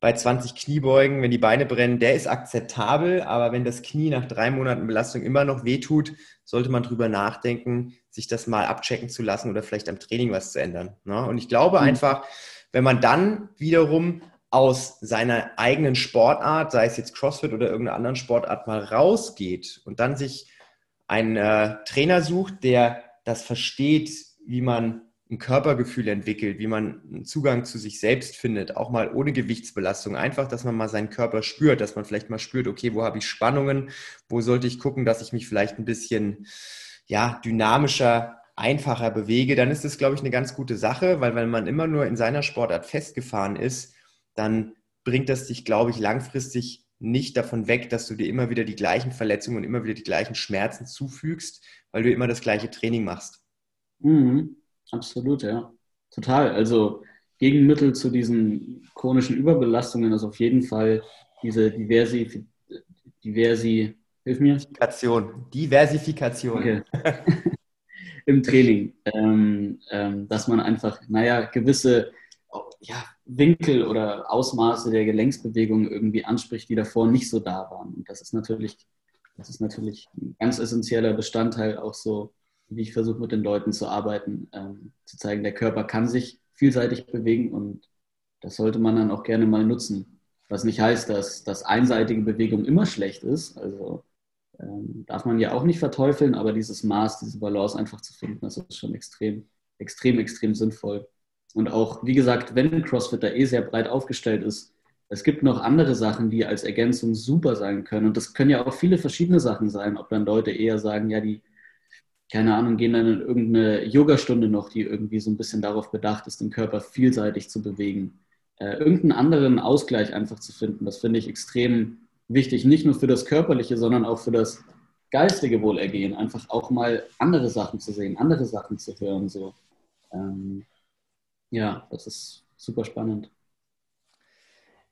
bei 20 Kniebeugen, wenn die Beine brennen, der ist akzeptabel, aber wenn das Knie nach drei Monaten Belastung immer noch wehtut, sollte man drüber nachdenken, sich das mal abchecken zu lassen oder vielleicht am Training was zu ändern. Ne? Und ich glaube mhm. einfach, wenn man dann wiederum aus seiner eigenen Sportart, sei es jetzt CrossFit oder irgendeiner anderen Sportart, mal rausgeht und dann sich einen äh, Trainer sucht, der das versteht, wie man ein Körpergefühl entwickelt, wie man einen Zugang zu sich selbst findet, auch mal ohne Gewichtsbelastung. Einfach, dass man mal seinen Körper spürt, dass man vielleicht mal spürt, okay, wo habe ich Spannungen, wo sollte ich gucken, dass ich mich vielleicht ein bisschen ja, dynamischer, einfacher bewege, dann ist das, glaube ich, eine ganz gute Sache, weil wenn man immer nur in seiner Sportart festgefahren ist, dann bringt das dich, glaube ich, langfristig nicht davon weg, dass du dir immer wieder die gleichen Verletzungen und immer wieder die gleichen Schmerzen zufügst, weil du immer das gleiche Training machst. Mhm. Absolut, ja. Total. Also Gegenmittel zu diesen chronischen Überbelastungen ist auf jeden Fall diese Diversi, Diversi, hilf mir? Diversifikation. Diversifikation. Okay. Im Training. Ähm, ähm, dass man einfach, naja, gewisse ja, Winkel oder Ausmaße der Gelenksbewegung irgendwie anspricht, die davor nicht so da waren. Und das ist natürlich, das ist natürlich ein ganz essentieller Bestandteil auch so wie ich versuche mit den Leuten zu arbeiten, ähm, zu zeigen, der Körper kann sich vielseitig bewegen und das sollte man dann auch gerne mal nutzen. Was nicht heißt, dass, dass einseitige Bewegung immer schlecht ist. Also ähm, darf man ja auch nicht verteufeln, aber dieses Maß, diese Balance einfach zu finden, das ist schon extrem, extrem, extrem sinnvoll. Und auch, wie gesagt, wenn CrossFit da eh sehr breit aufgestellt ist, es gibt noch andere Sachen, die als Ergänzung super sein können. Und das können ja auch viele verschiedene Sachen sein, ob dann Leute eher sagen, ja, die keine Ahnung, gehen dann in irgendeine Yogastunde noch, die irgendwie so ein bisschen darauf bedacht ist, den Körper vielseitig zu bewegen. Äh, irgendeinen anderen Ausgleich einfach zu finden, das finde ich extrem wichtig, nicht nur für das Körperliche, sondern auch für das geistige Wohlergehen, einfach auch mal andere Sachen zu sehen, andere Sachen zu hören. So. Ähm, ja, das ist super spannend.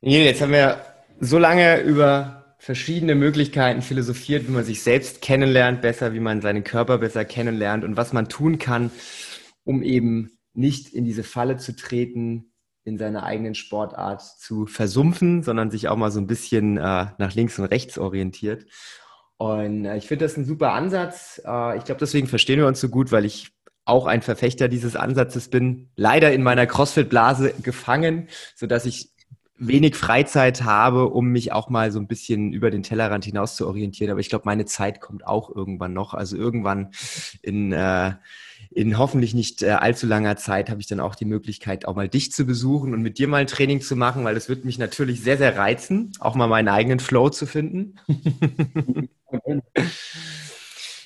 Neil, jetzt haben wir so lange über verschiedene Möglichkeiten philosophiert, wie man sich selbst kennenlernt besser, wie man seinen Körper besser kennenlernt und was man tun kann, um eben nicht in diese Falle zu treten, in seiner eigenen Sportart zu versumpfen, sondern sich auch mal so ein bisschen äh, nach links und rechts orientiert. Und äh, ich finde das ein super Ansatz. Äh, ich glaube, deswegen verstehen wir uns so gut, weil ich auch ein Verfechter dieses Ansatzes bin. Leider in meiner CrossFit-Blase gefangen, so dass ich wenig Freizeit habe, um mich auch mal so ein bisschen über den Tellerrand hinaus zu orientieren. Aber ich glaube, meine Zeit kommt auch irgendwann noch. Also irgendwann in, äh, in hoffentlich nicht äh, allzu langer Zeit habe ich dann auch die Möglichkeit, auch mal dich zu besuchen und mit dir mal ein Training zu machen, weil das wird mich natürlich sehr, sehr reizen, auch mal meinen eigenen Flow zu finden.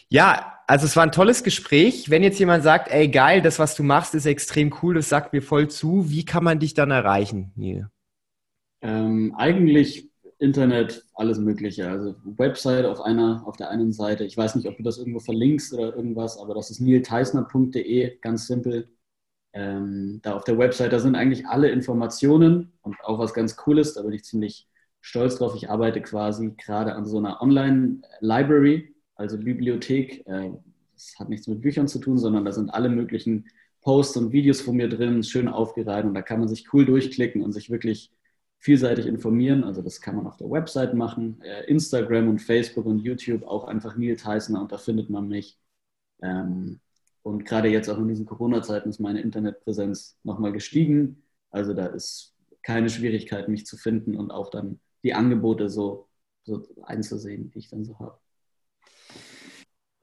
Ja, also es war ein tolles Gespräch. Wenn jetzt jemand sagt, ey geil, das, was du machst, ist extrem cool, das sagt mir voll zu, wie kann man dich dann erreichen, Neil? Ähm, eigentlich Internet, alles Mögliche. Also Website auf einer, auf der einen Seite. Ich weiß nicht, ob du das irgendwo verlinkst oder irgendwas, aber das ist nilteisner.de, ganz simpel. Ähm, da auf der Website, da sind eigentlich alle Informationen und auch was ganz Cooles, da bin ich ziemlich stolz drauf. Ich arbeite quasi gerade an so einer Online-Library, also Bibliothek. Äh, das hat nichts mit Büchern zu tun, sondern da sind alle möglichen Posts und Videos von mir drin, schön aufgereiht und da kann man sich cool durchklicken und sich wirklich vielseitig informieren. Also das kann man auf der Website machen, äh, Instagram und Facebook und YouTube auch einfach Neil Tysoner und da findet man mich. Ähm, und gerade jetzt auch in diesen Corona-Zeiten ist meine Internetpräsenz nochmal gestiegen. Also da ist keine Schwierigkeit, mich zu finden und auch dann die Angebote so, so einzusehen, die ich dann so habe.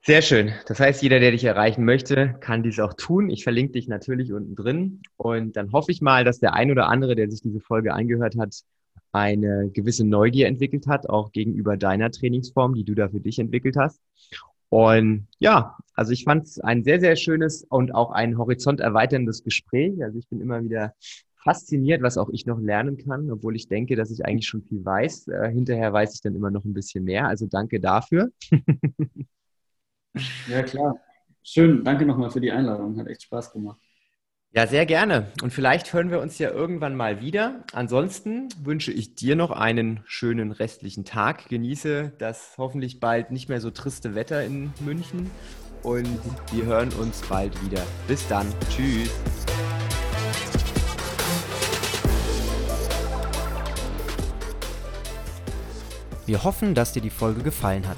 Sehr schön. Das heißt, jeder, der dich erreichen möchte, kann dies auch tun. Ich verlinke dich natürlich unten drin. Und dann hoffe ich mal, dass der ein oder andere, der sich diese Folge angehört hat, eine gewisse Neugier entwickelt hat, auch gegenüber deiner Trainingsform, die du da für dich entwickelt hast. Und ja, also ich fand es ein sehr, sehr schönes und auch ein horizont erweiterndes Gespräch. Also ich bin immer wieder fasziniert, was auch ich noch lernen kann, obwohl ich denke, dass ich eigentlich schon viel weiß. Äh, hinterher weiß ich dann immer noch ein bisschen mehr. Also danke dafür. Ja, klar. Schön, danke nochmal für die Einladung. Hat echt Spaß gemacht. Ja, sehr gerne. Und vielleicht hören wir uns ja irgendwann mal wieder. Ansonsten wünsche ich dir noch einen schönen restlichen Tag. Genieße das hoffentlich bald nicht mehr so triste Wetter in München. Und wir hören uns bald wieder. Bis dann. Tschüss. Wir hoffen, dass dir die Folge gefallen hat.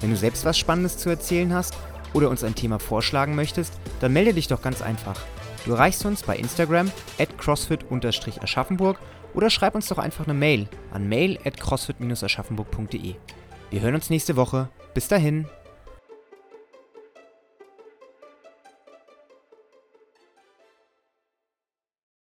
Wenn du selbst was Spannendes zu erzählen hast oder uns ein Thema vorschlagen möchtest, dann melde dich doch ganz einfach. Du erreichst uns bei Instagram at crossfit-aschaffenburg oder schreib uns doch einfach eine Mail an mail at crossfit-aschaffenburg.de. Wir hören uns nächste Woche. Bis dahin.